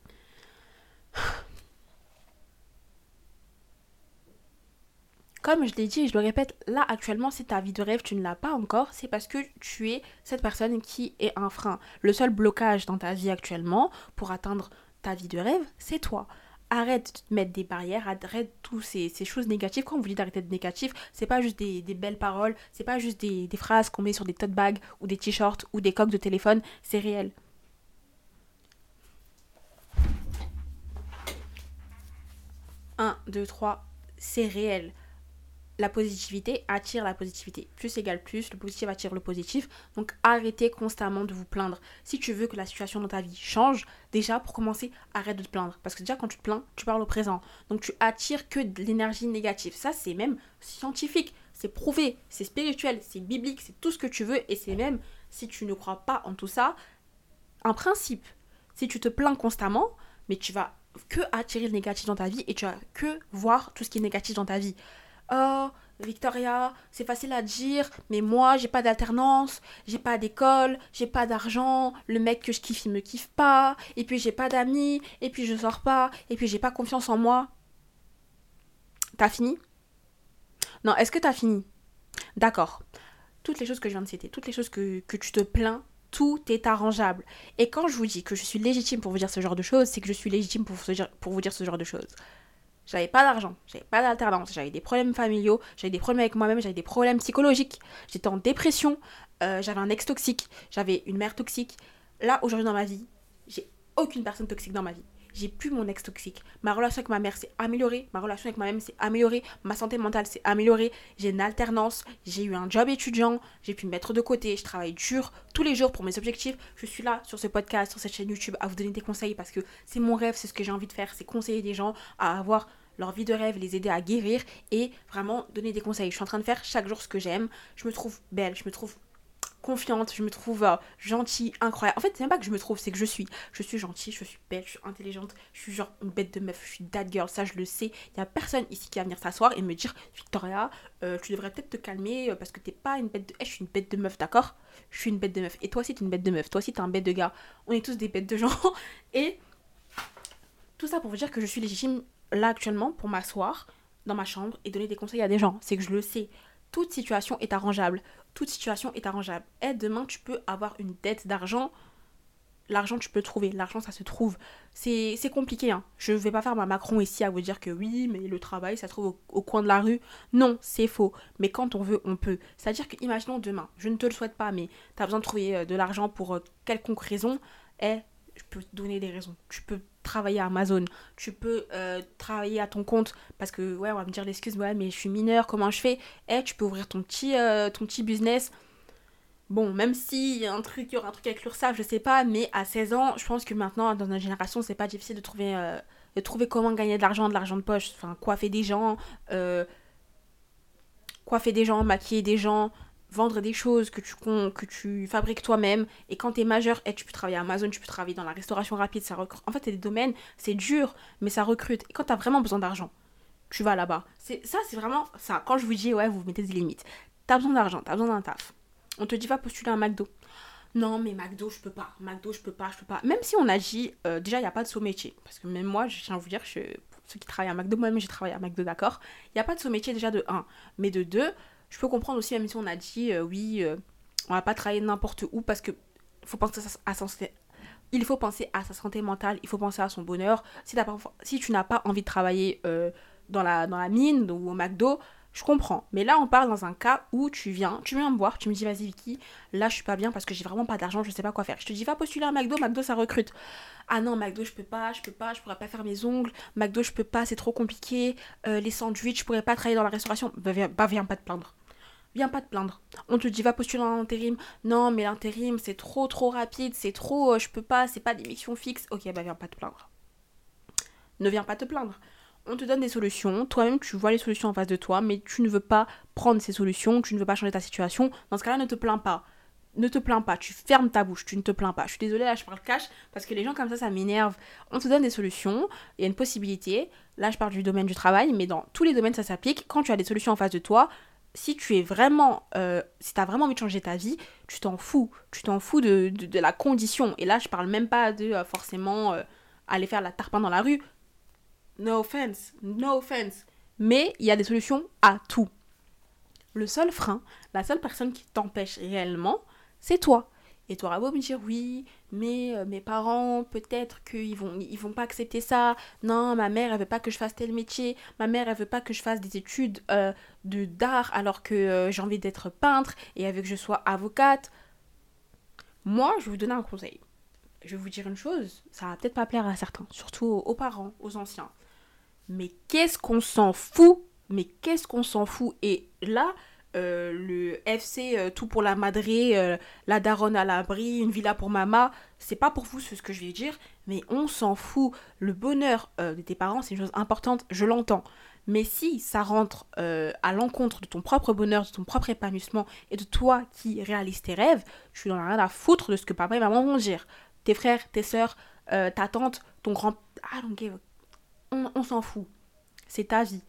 Comme je l'ai dit et je le répète, là actuellement, si ta vie de rêve, tu ne l'as pas encore, c'est parce que tu es cette personne qui est un frein. Le seul blocage dans ta vie actuellement pour atteindre ta vie de rêve, c'est toi arrête de mettre des barrières, arrête toutes ces, choses négatives. Quand on vous dit d'arrêter de négatif, c'est pas juste des, belles paroles, c'est pas juste des, des phrases qu'on met sur des tote bags ou des t-shirts ou des coques de téléphone, c'est réel. 1, 2, 3, c'est réel la positivité attire la positivité. Plus égale plus, le positif attire le positif. Donc arrêtez constamment de vous plaindre. Si tu veux que la situation dans ta vie change, déjà pour commencer, arrête de te plaindre. Parce que déjà quand tu te plains, tu parles au présent. Donc tu attires que de l'énergie négative. Ça c'est même scientifique, c'est prouvé, c'est spirituel, c'est biblique, c'est tout ce que tu veux. Et c'est même, si tu ne crois pas en tout ça, un principe. Si tu te plains constamment, mais tu vas que attirer le négatif dans ta vie et tu vas que voir tout ce qui est négatif dans ta vie. Oh, Victoria, c'est facile à dire, mais moi, j'ai pas d'alternance, j'ai pas d'école, j'ai pas d'argent, le mec que je kiffe, il me kiffe pas, et puis j'ai pas d'amis, et puis je sors pas, et puis j'ai pas confiance en moi. T'as fini? Non, est-ce que t'as fini? D'accord. Toutes les choses que je viens de citer, toutes les choses que, tu te plains, tout est arrangeable. Et quand je vous dis que je suis légitime pour vous dire ce genre de choses, c'est que je suis légitime pour pour vous dire ce genre de choses. J'avais pas d'argent, j'avais pas d'alternance, j'avais des problèmes familiaux, j'avais des problèmes avec moi-même, j'avais des problèmes psychologiques, j'étais en dépression, euh, j'avais un ex toxique, j'avais une mère toxique. Là, aujourd'hui dans ma vie, j'ai aucune personne toxique dans ma vie j'ai plus mon ex toxique. Ma relation avec ma mère s'est améliorée, ma relation avec mère s'est améliorée, ma santé mentale s'est améliorée, j'ai une alternance, j'ai eu un job étudiant, j'ai pu me mettre de côté, je travaille dur tous les jours pour mes objectifs. Je suis là sur ce podcast, sur cette chaîne YouTube à vous donner des conseils parce que c'est mon rêve, c'est ce que j'ai envie de faire, c'est conseiller des gens à avoir leur vie de rêve, les aider à guérir et vraiment donner des conseils. Je suis en train de faire chaque jour ce que j'aime. Je me trouve belle, je me trouve confiante, je me trouve euh, gentille, incroyable. En fait, c'est même pas que je me trouve, c'est que je suis. Je suis gentille, je suis belle, je suis intelligente, je suis genre une bête de meuf, je suis that girl, ça je le sais. Il y a personne ici qui va venir s'asseoir et me dire Victoria, euh, tu devrais peut-être te calmer euh, parce que t'es pas une bête de. Eh, je suis une bête de meuf, d'accord? Je suis une bête de meuf. Et toi aussi, t'es une bête de meuf. Toi aussi, t'es un bête de gars. On est tous des bêtes de gens. et tout ça pour vous dire que je suis légitime là actuellement pour m'asseoir dans ma chambre et donner des conseils à des gens. C'est que je le sais. Toute situation est arrangeable toute situation est arrangeable. Et demain, tu peux avoir une dette d'argent. L'argent, tu peux trouver. L'argent, ça se trouve. C'est compliqué. Hein. Je ne vais pas faire ma Macron ici à vous dire que oui, mais le travail, ça se trouve au, coin de la rue. Non, c'est faux. Mais quand on veut, on peut. C'est-à-dire que, imaginons demain, je ne te le souhaite pas, mais tu as besoin de trouver euh, de l'argent pour euh, quelconque raison. Et je peux te donner des raisons. Tu peux travailler à Amazon, tu peux euh, travailler à ton compte parce que ouais on va me dire l'excuse ouais mais je suis mineur comment je fais? Eh tu peux ouvrir ton petit euh, ton petit business. Bon même si y a un truc il y aura un truc avec l'URSSAF je sais pas mais à 16 ans je pense que maintenant dans notre génération c'est pas difficile de trouver euh, de trouver comment gagner de l'argent de l'argent de poche enfin coiffer des gens coiffer des gens maquiller des gens vendre des choses que tu, que tu fabriques toi-même. Et quand tu es majeur, et eh, tu peux travailler à Amazon, tu peux travailler dans la restauration rapide. Ça recrute. En fait, c'est des domaines, c'est dur, mais ça recrute. Et quand tu as vraiment besoin d'argent, tu vas là-bas. C'est Ça, c'est vraiment ça. Quand je vous dis, ouais, vous mettez des limites. Tu as besoin d'argent, tu as besoin d'un taf. On te dit, va postuler à un McDo. Non, mais McDo, je peux pas. McDo, je peux pas, je peux pas. Même si on a dit, euh, déjà, il n'y a pas de saut métier. Parce que même moi, je tiens à vous dire, je, ceux qui travaillent à McDo, moi-même, j'ai travaillé à McDo, d'accord Il n'y a pas de saut métier déjà de 1. Mais de 2, je peux comprendre aussi, même si on a dit, euh, oui, euh, on va pas travailler n'importe où parce que faut penser à, sa, il faut penser à sa santé mentale, il faut penser à son bonheur. Si, si tu n'as pas envie de travailler euh, dans, la, dans la mine ou au McDo, je comprends. Mais là, on parle dans un cas où tu viens, tu viens me voir, tu me dis, vas-y Vicky, là, je suis pas bien parce que j'ai vraiment pas d'argent, je sais pas quoi faire. Je te dis, va postuler à McDo, McDo, ça recrute. Ah non, McDo, je peux pas, je peux pas, je pourrais pas faire mes ongles. McDo, je peux pas, c'est trop compliqué. les sandwichs, je pourrais pas travailler dans la restauration. Bah, viens, bah, viens pas te plaindre. Viens pas te plaindre. On te dit va postuler en intérim. Non, mais l'intérim c'est trop trop rapide, c'est trop, euh, je peux pas, c'est pas des missions fixes. Ok, bah viens pas te plaindre. Ne viens pas te plaindre. On te donne des solutions, toi-même tu vois les solutions en face de toi, mais tu ne veux pas prendre ces solutions, tu ne veux pas changer ta situation. Dans ce cas-là, ne te plains pas. Ne te plains pas, tu fermes ta bouche, tu ne te plains pas. Je suis désolée, là je parle cash parce que les gens comme ça, ça m'énerve. On te donne des solutions, il y a une possibilité. Là je parle du domaine du travail, mais dans tous les domaines ça s'applique. Quand tu as des solutions en face de toi, si tu es vraiment, euh, si tu as vraiment envie de changer ta vie, tu t'en fous. Tu t'en fous de, de, la condition. Et là, je parle même pas de euh, forcément euh, aller faire la tarpin dans la rue. No offense, no offense. Mais il y a des solutions à tout. Le seul frein, la seule personne qui t'empêche réellement, c'est toi. Et tu auras beau me dire oui, mais euh, mes parents, peut-être qu'ils vont, ils vont pas accepter ça. Non, ma mère, elle veut pas que je fasse tel métier. Ma mère, elle veut pas que je fasse des études euh, de d'art alors que euh, j'ai envie d'être peintre et avec que je sois avocate. Moi, je vais vous donner un conseil. Je vais vous dire une chose, ça va peut-être pas plaire à certains, surtout aux parents, aux anciens. Mais qu'est-ce qu'on s'en fout? Mais qu'est-ce qu'on s'en fout? Et là, euh, le FC euh, tout pour la madré, euh, la daronne à l'abri, une villa pour mama, c'est pas pour vous ce que je vais dire, mais on s'en fout. Le bonheur de tes parents, c'est une chose importante, je l'entends. Mais si ça rentre à l'encontre de ton propre bonheur, de ton propre épanouissement et de toi qui réalise tes rêves, je suis dans la rien à foutre de ce que papa et maman vont dire. Tes frères, tes soeurs, ta tante, ton grand. Ah, on, on s'en fout. C'est ta vie.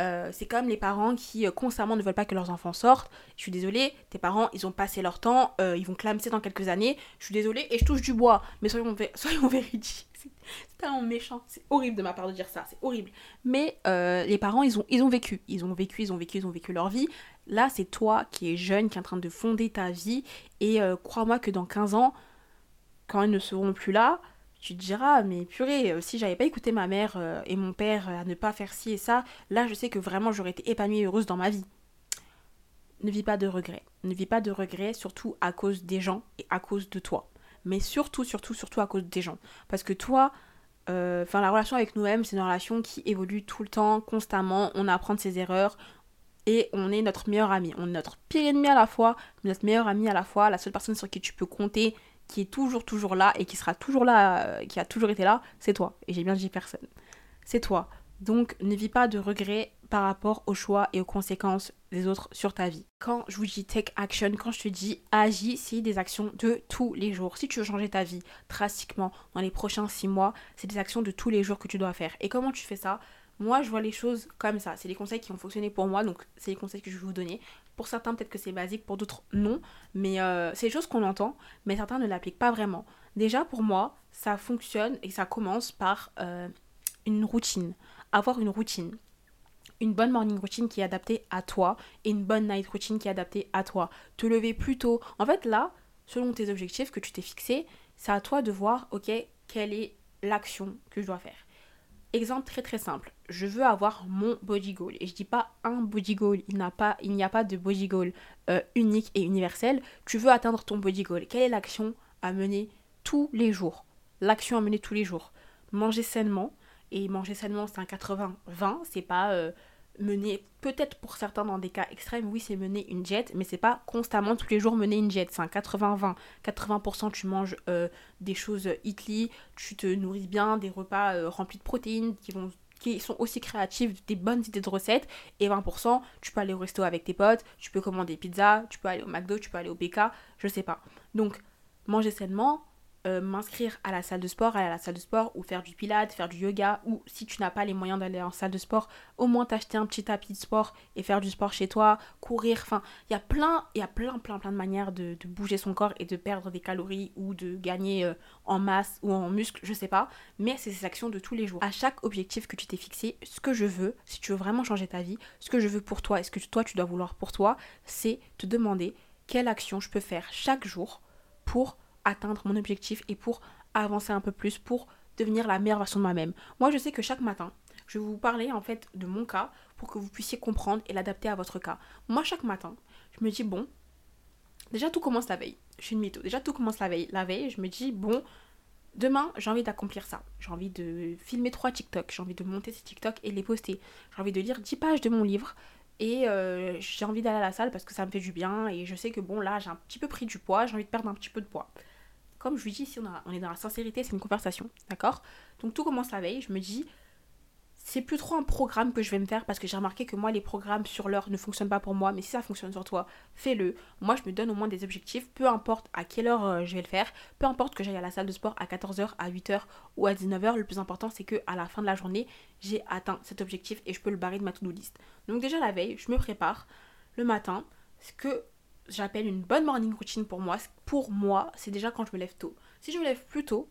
Euh, c'est comme les parents qui euh, constamment ne veulent pas que leurs enfants sortent. Je suis désolée, tes parents, ils ont passé leur temps, euh, ils vont clamser dans quelques années. Je suis désolée et je touche du bois. Mais soyons, soyons véridiques. C'est tellement méchant. C'est horrible de ma part de dire ça. C'est horrible. Mais les parents, ils ont, ils ont vécu. Ils ont vécu, ils ont vécu, ils ont vécu leur vie. Là, c'est toi qui es jeune, qui est en train de fonder ta vie. Et crois-moi que dans 15 ans, quand ils ne seront plus là, tu te diras, mais purée, euh, si j'avais pas écouté ma mère euh, et mon père à ne pas faire ci et ça, là je sais que vraiment j'aurais été épanouie et heureuse dans ma vie. Ne vis pas de regrets. Ne vis pas de regrets, surtout à cause des gens et à cause de toi. Mais surtout, surtout, surtout à cause des gens. Parce que toi, euh, la relation avec nous-mêmes, c'est une relation qui évolue tout le temps, constamment. On apprend de ses erreurs, et on est notre meilleur ami. On est notre pire ennemi à la fois, notre meilleur ami à la fois, la seule personne sur qui tu peux compter, qui est toujours, toujours là et qui sera toujours là, euh, qui a toujours été là, c'est toi. Et j'ai bien dit personne. C'est toi. Donc ne vis pas de regrets par rapport aux choix et aux conséquences des autres sur ta vie. Quand je vous dis take action, quand je te dis agis, c'est des actions de tous les jours. Si tu veux changer ta vie drastiquement dans les prochains six mois, c'est des actions de tous les jours que tu dois faire. Et comment tu fais ça? Moi, je vois les choses comme ça. C'est les conseils qui ont fonctionné pour moi, donc c'est les conseils que je vais vous donner. Pour certains, peut-être que c'est basique, pour d'autres, non. Mais euh, c'est des choses qu'on entend, mais certains ne l'appliquent pas vraiment. Déjà, pour moi, ça fonctionne et ça commence par euh, une routine. Avoir une routine. Une bonne morning routine qui est adaptée à toi et une bonne night routine qui est adaptée à toi. Te lever plus tôt. En fait, là, selon tes objectifs que tu t'es fixés, c'est à toi de voir, ok, quelle est l'action que je dois faire. Exemple très très simple, je veux avoir mon body goal. Et je dis pas un body goal, il n'y a, pas, a pas de body goal euh, unique et universel. Tu veux atteindre ton body goal. Quelle est l'action à mener tous les jours? L'action à mener tous les jours. Manger sainement. Et manger sainement, c'est un 80-20. C'est pas euh, mener, peut-être pour certains dans des cas extrêmes, oui, c'est mener une jet, mais c'est pas constamment tous les jours mener une jet. C'est un 80-20. 80%, tu manges euh, des choses itli, tu te nourris bien, des repas euh, remplis de protéines qui vont qui sont aussi créatifs, des bonnes idées de recettes, et 20%, tu peux aller au resto avec tes potes, tu peux commander pizza, tu peux aller au McDo, tu peux aller au BK, je sais pas. Donc, manger sainement, euh, m'inscrire à la salle de sport, aller à la salle de sport ou faire du pilates, faire du yoga ou si tu n'as pas les moyens d'aller en salle de sport, au moins t'acheter un petit tapis de sport et faire du sport chez toi, courir, enfin, il y a plein, il y a plein, plein, plein de manières de, bouger son corps et de perdre des calories ou de gagner euh, en masse ou en muscle, je sais pas, mais c'est ces actions de tous les jours. À chaque objectif que tu t'es fixé, ce que je veux, si tu veux vraiment changer ta vie, ce que je veux pour toi et ce que toi tu dois vouloir pour toi, c'est te demander quelle action je peux faire chaque jour pour atteindre mon objectif et pour avancer un peu plus, pour devenir la meilleure version de moi-même. Moi, je sais que chaque matin, je vais vous parler en fait de mon cas pour que vous puissiez comprendre et l'adapter à votre cas. Moi, chaque matin, je me dis, bon, déjà tout commence la veille. Je suis une mytho. Déjà tout commence la veille. La veille, je me dis, bon, demain, j'ai envie d'accomplir ça. J'ai envie de filmer trois TikTok. J'ai envie de monter ces TikTok et les poster. J'ai envie de lire 10 pages de mon livre. Et euh, j'ai envie d'aller à la salle parce que ça me fait du bien. Et je sais que bon, là, j'ai un petit peu pris du poids. J'ai envie de perdre un petit peu de poids comme je lui dis, si on, est dans la sincérité, c'est une conversation, d'accord? Donc tout commence la veille, je me dis, c'est plus trop un programme que je vais me faire parce que j'ai remarqué que moi les programmes sur l'heure ne fonctionnent pas pour moi mais si ça fonctionne sur toi fais-le. Moi je me donne au moins des objectifs peu importe à quelle heure euh, je vais le faire peu importe que j'aille à la salle de sport à 14h à 8h ou à 19h le plus important c'est que à la fin de la journée j'ai atteint cet objectif et je peux le barrer de ma to-do list. Donc déjà la veille je me prépare. Le matin ce que j'appelle une bonne morning routine pour moi, pour moi, c'est déjà quand je me lève tôt. Si je me lève plus tôt,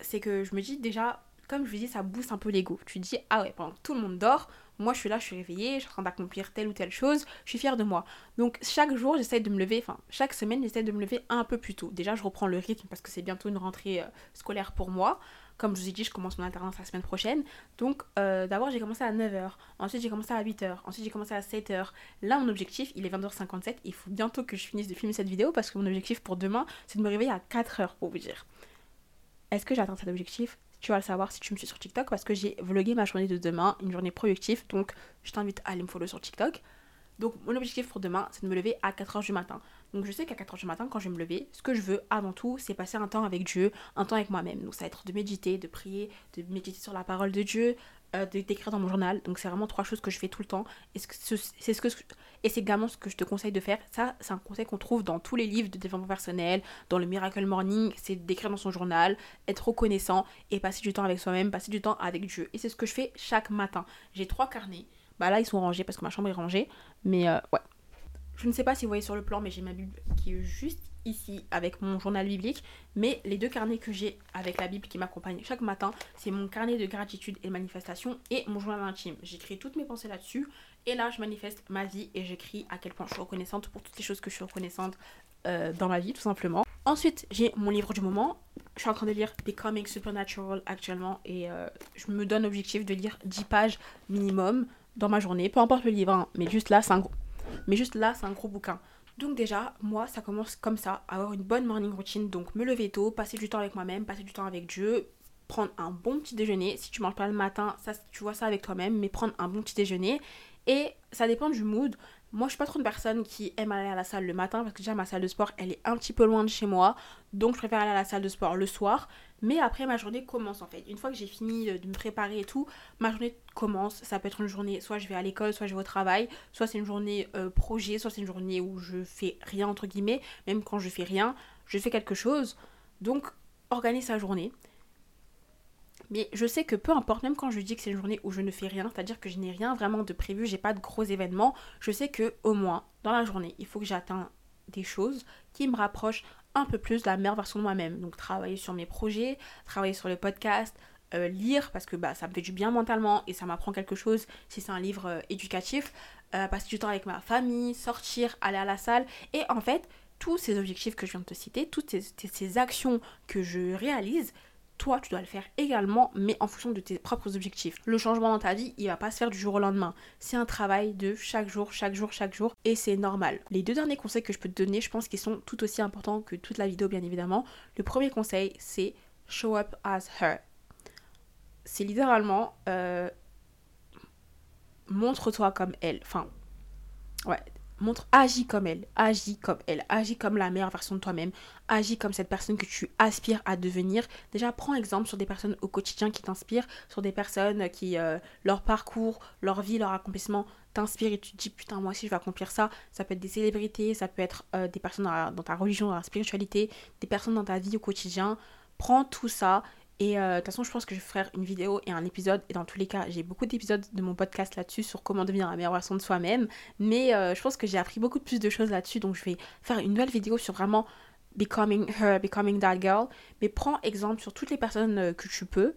c'est que je me dis déjà, comme je vous dis, ça booste un peu l'ego. Tu dis, ah ouais, pendant que tout le monde dort, moi je suis là, je suis réveillée, je suis en train d'accomplir telle ou telle chose, je suis fière de moi. Donc chaque jour, j'essaie de me lever, enfin chaque semaine, j'essaie de me lever un peu plus tôt. Déjà, je reprends le rythme parce que c'est bientôt une rentrée euh, scolaire pour moi. Comme je vous ai dit, je commence mon alternance la semaine prochaine. Donc euh, d'abord, j'ai commencé à 9h, ensuite j'ai commencé à 8h, ensuite j'ai commencé à 7h. Là, mon objectif, il est 20h57. Il faut bientôt que je finisse de filmer cette vidéo parce que mon objectif pour demain, c'est de me réveiller à 4h pour vous dire. Est-ce que j'atteins cet objectif? Tu vas le savoir si tu me suis sur TikTok parce que j'ai vlogué ma journée de demain, une journée productive. Donc, je t'invite à aller me follow sur TikTok. Donc, mon objectif pour demain, c'est de me lever à 4h du matin. Donc, je sais qu'à 4h du matin, quand je vais me lever, ce que je veux avant tout, c'est passer un temps avec Dieu, un temps avec moi-même. Donc, ça va être de méditer, de prier, de méditer sur la parole de Dieu, euh, d'écrire dans mon journal. Donc, c'est vraiment trois choses que je fais tout le temps. Et c'est également ce que je te conseille de faire. Ça, c'est un conseil qu'on trouve dans tous les livres de développement personnel, dans le Miracle Morning, c'est d'écrire dans son journal, être reconnaissant et passer du temps avec soi-même, passer du temps avec Dieu. Et c'est ce que je fais chaque matin. J'ai trois carnets. Bah là, ils sont rangés parce que ma chambre est rangée. Mais euh, ouais. Je ne sais pas si vous voyez sur le plan, mais j'ai ma Bible qui est juste ici avec mon journal biblique. Mais les deux carnets que j'ai avec la Bible qui m'accompagne chaque matin, c'est mon carnet de gratitude et manifestation et mon journal intime. J'écris toutes mes pensées là-dessus. Et là, je manifeste ma vie et j'écris à quel point je suis reconnaissante pour toutes les choses que je suis reconnaissante euh, dans ma vie, tout simplement. Ensuite, j'ai mon livre du moment. Je suis en train de lire Becoming Supernatural actuellement et euh, je me donne l'objectif de lire 10 pages minimum dans ma journée. Peu importe le livre, hein, mais juste là, c'est un gros... Mais juste là, c'est un gros bouquin. Donc déjà, moi, ça commence comme ça, avoir une bonne morning routine. Donc me lever tôt, passer du temps avec moi-même, passer du temps avec Dieu, prendre un bon petit déjeuner. Si tu manges pas le matin, ça, tu vois ça avec toi-même, mais prendre un bon petit déjeuner. Et ça dépend du mood. Moi, je suis pas trop une personne qui aime aller à la salle le matin parce que déjà ma salle de sport, elle est un petit peu loin de chez moi. Donc, je préfère aller à la salle de sport le soir. Mais après, ma journée commence en fait. Une fois que j'ai fini de me préparer et tout, ma journée commence. Ça peut être une journée, soit je vais à l'école, soit je vais au travail, soit c'est une journée euh, projet, soit c'est une journée où je fais rien entre guillemets. Même quand je fais rien, je fais quelque chose. Donc, organise sa journée. Mais je sais que peu importe, même quand je dis que c'est une journée où je ne fais rien, c'est-à-dire que je n'ai rien vraiment de prévu, j'ai pas de gros événements, je sais que au moins dans la journée, il faut que j'atteigne des choses qui me rapprochent un peu plus de la meilleure version de moi-même. Donc travailler sur mes projets, travailler sur le podcast, euh, lire parce que bah, ça me fait du bien mentalement et ça m'apprend quelque chose si c'est un livre euh, éducatif, euh, passer du temps avec ma famille, sortir, aller à la salle et en fait tous ces objectifs que je viens de te citer, toutes ces actions que je réalise, toi, tu dois le faire également, mais en fonction de tes propres objectifs. Le changement dans ta vie, il va pas se faire du jour au lendemain. C'est un travail de chaque jour, chaque jour, chaque jour, et c'est normal. Les deux derniers conseils que je peux te donner, je pense qu'ils sont tout aussi importants que toute la vidéo, bien évidemment. Le premier conseil, c'est show up as her. C'est littéralement euh, montre-toi comme elle. Enfin, ouais, montre, agis comme elle, agis comme elle, agis comme la meilleure version de toi-même, agis comme cette personne que tu aspires à devenir. Déjà, prends exemple sur des personnes au quotidien qui t'inspirent, sur des personnes qui, euh, leur parcours, leur vie, leur accomplissement t'inspire et tu te dis putain moi aussi je vais accomplir ça. Ça peut être des célébrités, ça peut être euh, des personnes dans, ta religion, dans la spiritualité, des personnes dans ta vie au quotidien. Prends tout ça et euh, de toute façon, je pense que je vais faire une vidéo et un épisode. Et dans tous les cas, j'ai beaucoup d'épisodes de mon podcast là-dessus sur comment devenir la meilleure version de soi-même. Mais euh, je pense que j'ai appris beaucoup plus de choses là-dessus. Donc je vais faire une nouvelle vidéo sur vraiment becoming her, becoming that girl. Mais prends exemple sur toutes les personnes euh, que tu peux.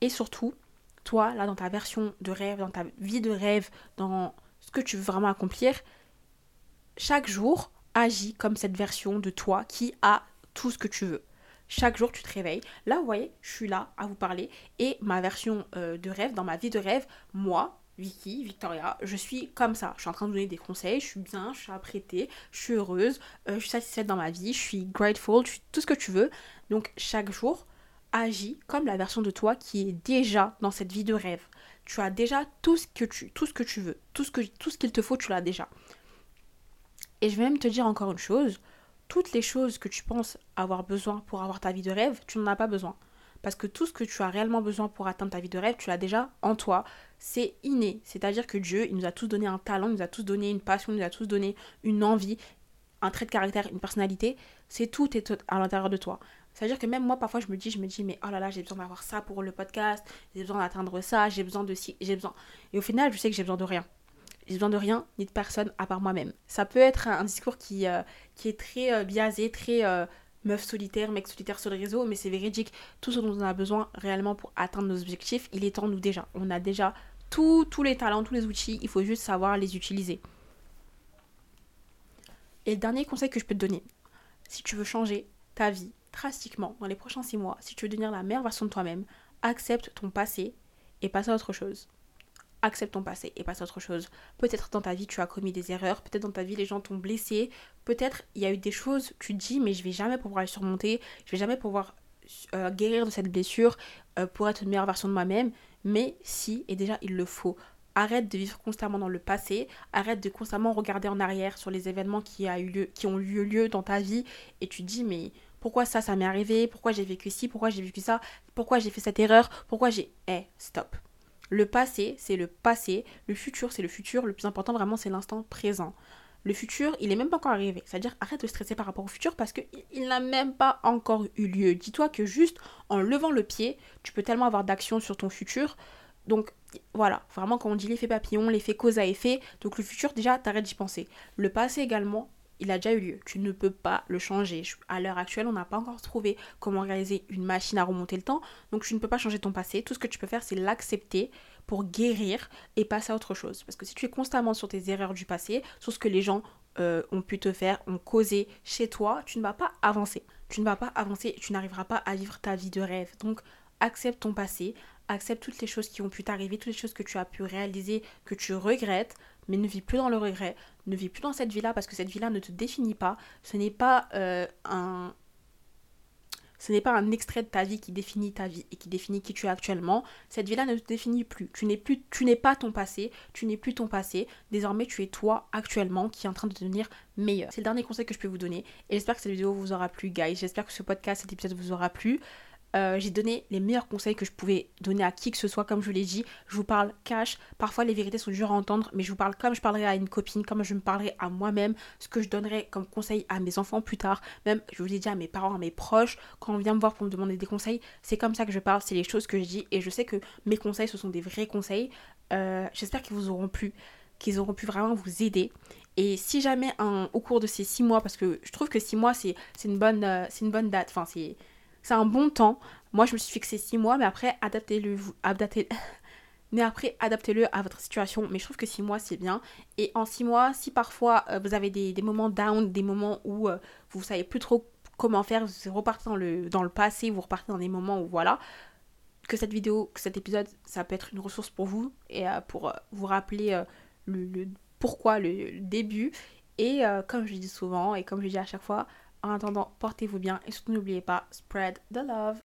Et surtout, toi, là, dans ta version de rêve, dans ta vie de rêve, dans ce que tu veux vraiment accomplir, chaque jour, agis comme cette version de toi qui a tout ce que tu veux. Chaque jour, tu te réveilles. Là, vous voyez, je suis là à vous parler. Et ma version euh, de rêve, dans ma vie de rêve, moi, Vicky, Victoria, je suis comme ça. Je suis en train de donner des conseils, je suis bien, je suis apprêtée, je suis heureuse, euh, je suis satisfaite dans ma vie, je suis grateful, je suis tout ce que tu veux. Donc chaque jour, agis comme la version de toi qui est déjà dans cette vie de rêve. Tu as déjà tout ce que tu, tout ce que tu veux, tout ce que tout ce qu'il te faut, tu l'as déjà. Et je vais même te dire encore une chose, toutes les choses que tu penses avoir besoin pour avoir ta vie de rêve, tu n'en as pas besoin. Parce que tout ce que tu as réellement besoin pour atteindre ta vie de rêve, tu l'as déjà en toi. C'est inné. C'est-à-dire que Dieu, il nous a tous donné un talent, il nous a tous donné une passion, il nous a tous donné une envie, un trait de caractère, une personnalité. C'est tout est à l'intérieur de toi. C'est-à-dire que même moi, parfois, je me dis, je me dis, mais oh là là, j'ai besoin d'avoir ça pour le podcast, j'ai besoin d'atteindre ça, j'ai besoin de ci, j'ai besoin. Et au final, je sais que j'ai besoin de rien j'ai besoin de rien ni de personne à part moi-même. Ça peut être un discours qui, euh, qui est très euh, biaisé, très euh, meuf solitaire, mec solitaire sur le réseau, mais c'est véridique. Tout ce dont on a besoin réellement pour atteindre nos objectifs, il est en nous déjà. On a déjà tous les talents, tous les outils, il faut juste savoir les utiliser. Et le dernier conseil que je peux te donner, si tu veux changer ta vie drastiquement dans les prochains six mois, si tu veux devenir la meilleure version de toi-même, accepte ton passé et passe à autre chose accepte ton passé et passe à autre chose. Peut-être dans ta vie tu as commis des erreurs, peut-être dans ta vie les gens t'ont blessé, peut-être il y a eu des choses, tu te dis mais je vais jamais pouvoir les surmonter, je vais jamais pouvoir euh, guérir de cette blessure euh, pour être une meilleure version de moi-même, mais si, et déjà il le faut. Arrête de vivre constamment dans le passé, arrête de constamment regarder en arrière sur les événements qui, a eu lieu, qui ont eu lieu dans ta vie. Et tu te dis mais pourquoi ça, ça m'est arrivé, pourquoi j'ai vécu ci, pourquoi j'ai vécu ça, pourquoi j'ai fait cette erreur, pourquoi j'ai... Eh, stop. Le passé, c'est le passé. Le futur, c'est le futur. Le plus important, vraiment, c'est l'instant présent. Le futur, il est même pas encore arrivé. C'est-à-dire, arrête de stresser par rapport au futur parce qu'il il, n'a même pas encore eu lieu. Dis-toi que juste en levant le pied, tu peux tellement avoir d'action sur ton futur. Donc, voilà, vraiment quand on dit l'effet papillon, l'effet cause à effet, donc le futur déjà t'arrêtes d'y penser. Le passé également, il a déjà eu lieu. Tu ne peux pas le changer. À l'heure actuelle, on n'a pas encore trouvé comment réaliser une machine à remonter le temps. Donc tu ne peux pas changer ton passé. Tout ce que tu peux faire, c'est l'accepter pour guérir et passer à autre chose. Parce que si tu es constamment sur tes erreurs du passé, sur ce que les gens euh, ont pu te faire, ont causé chez toi, tu ne vas pas avancer. Tu ne vas pas avancer et tu n'arriveras pas à vivre ta vie de rêve. Donc accepte ton passé, accepte toutes les choses qui ont pu t'arriver, toutes les choses que tu as pu réaliser, que tu regrettes, mais ne vis plus dans le regret, ne vis plus dans cette vie-là parce que cette vie-là ne te définit pas. Ce n'est pas euh, un ce n'est pas un extrait de ta vie qui définit ta vie et qui définit qui tu es actuellement. Cette vie-là ne te définit plus. Tu n'es plus, tu n'es pas ton passé. Tu n'es plus ton passé. Désormais, tu es toi actuellement qui est en train de devenir meilleur. C'est le dernier conseil que je peux vous donner. Et j'espère que cette vidéo vous aura plu, guys. J'espère que ce podcast, cet épisode vous aura plu. Euh, j'ai donné les meilleurs conseils que je pouvais donner à qui que ce soit, comme je l'ai dit. Je vous parle cash. Parfois, les vérités sont dures à entendre, mais je vous parle comme je parlerais à une copine, comme je me parlerais à moi-même, ce que je donnerais comme conseil à mes enfants plus tard. Même, je vous l'ai dit à mes parents, à mes proches, quand on vient me voir pour me demander des conseils, c'est comme ça que je parle, c'est les choses que je dis. Et je sais que mes conseils, ce sont des vrais conseils. Euh, j'espère qu'ils vous auront plu qu'ils auront pu vraiment vous aider. Et si jamais au cours de ces six mois, parce que je trouve que six mois c'est une bonne euh, une bonne date, enfin c'est c'est un bon temps. Moi, je me suis fixé 6 mois, mais après, adaptez-le. Adaptez, mais après, adaptez-le à votre situation. Mais je trouve que 6 mois, c'est bien. Et en 6 mois, si parfois euh, vous avez des, moments down, des moments où euh, vous savez plus trop comment faire, vous repartez dans le, dans le passé, vous repartez dans des moments où voilà, que cette vidéo, que cet épisode, ça peut être une ressource pour vous et euh, pour vous rappeler le, pourquoi, le, début. Et comme je dis souvent et comme je dis à chaque fois, en attendant, portez-vous bien et surtout n'oubliez pas, spread the love.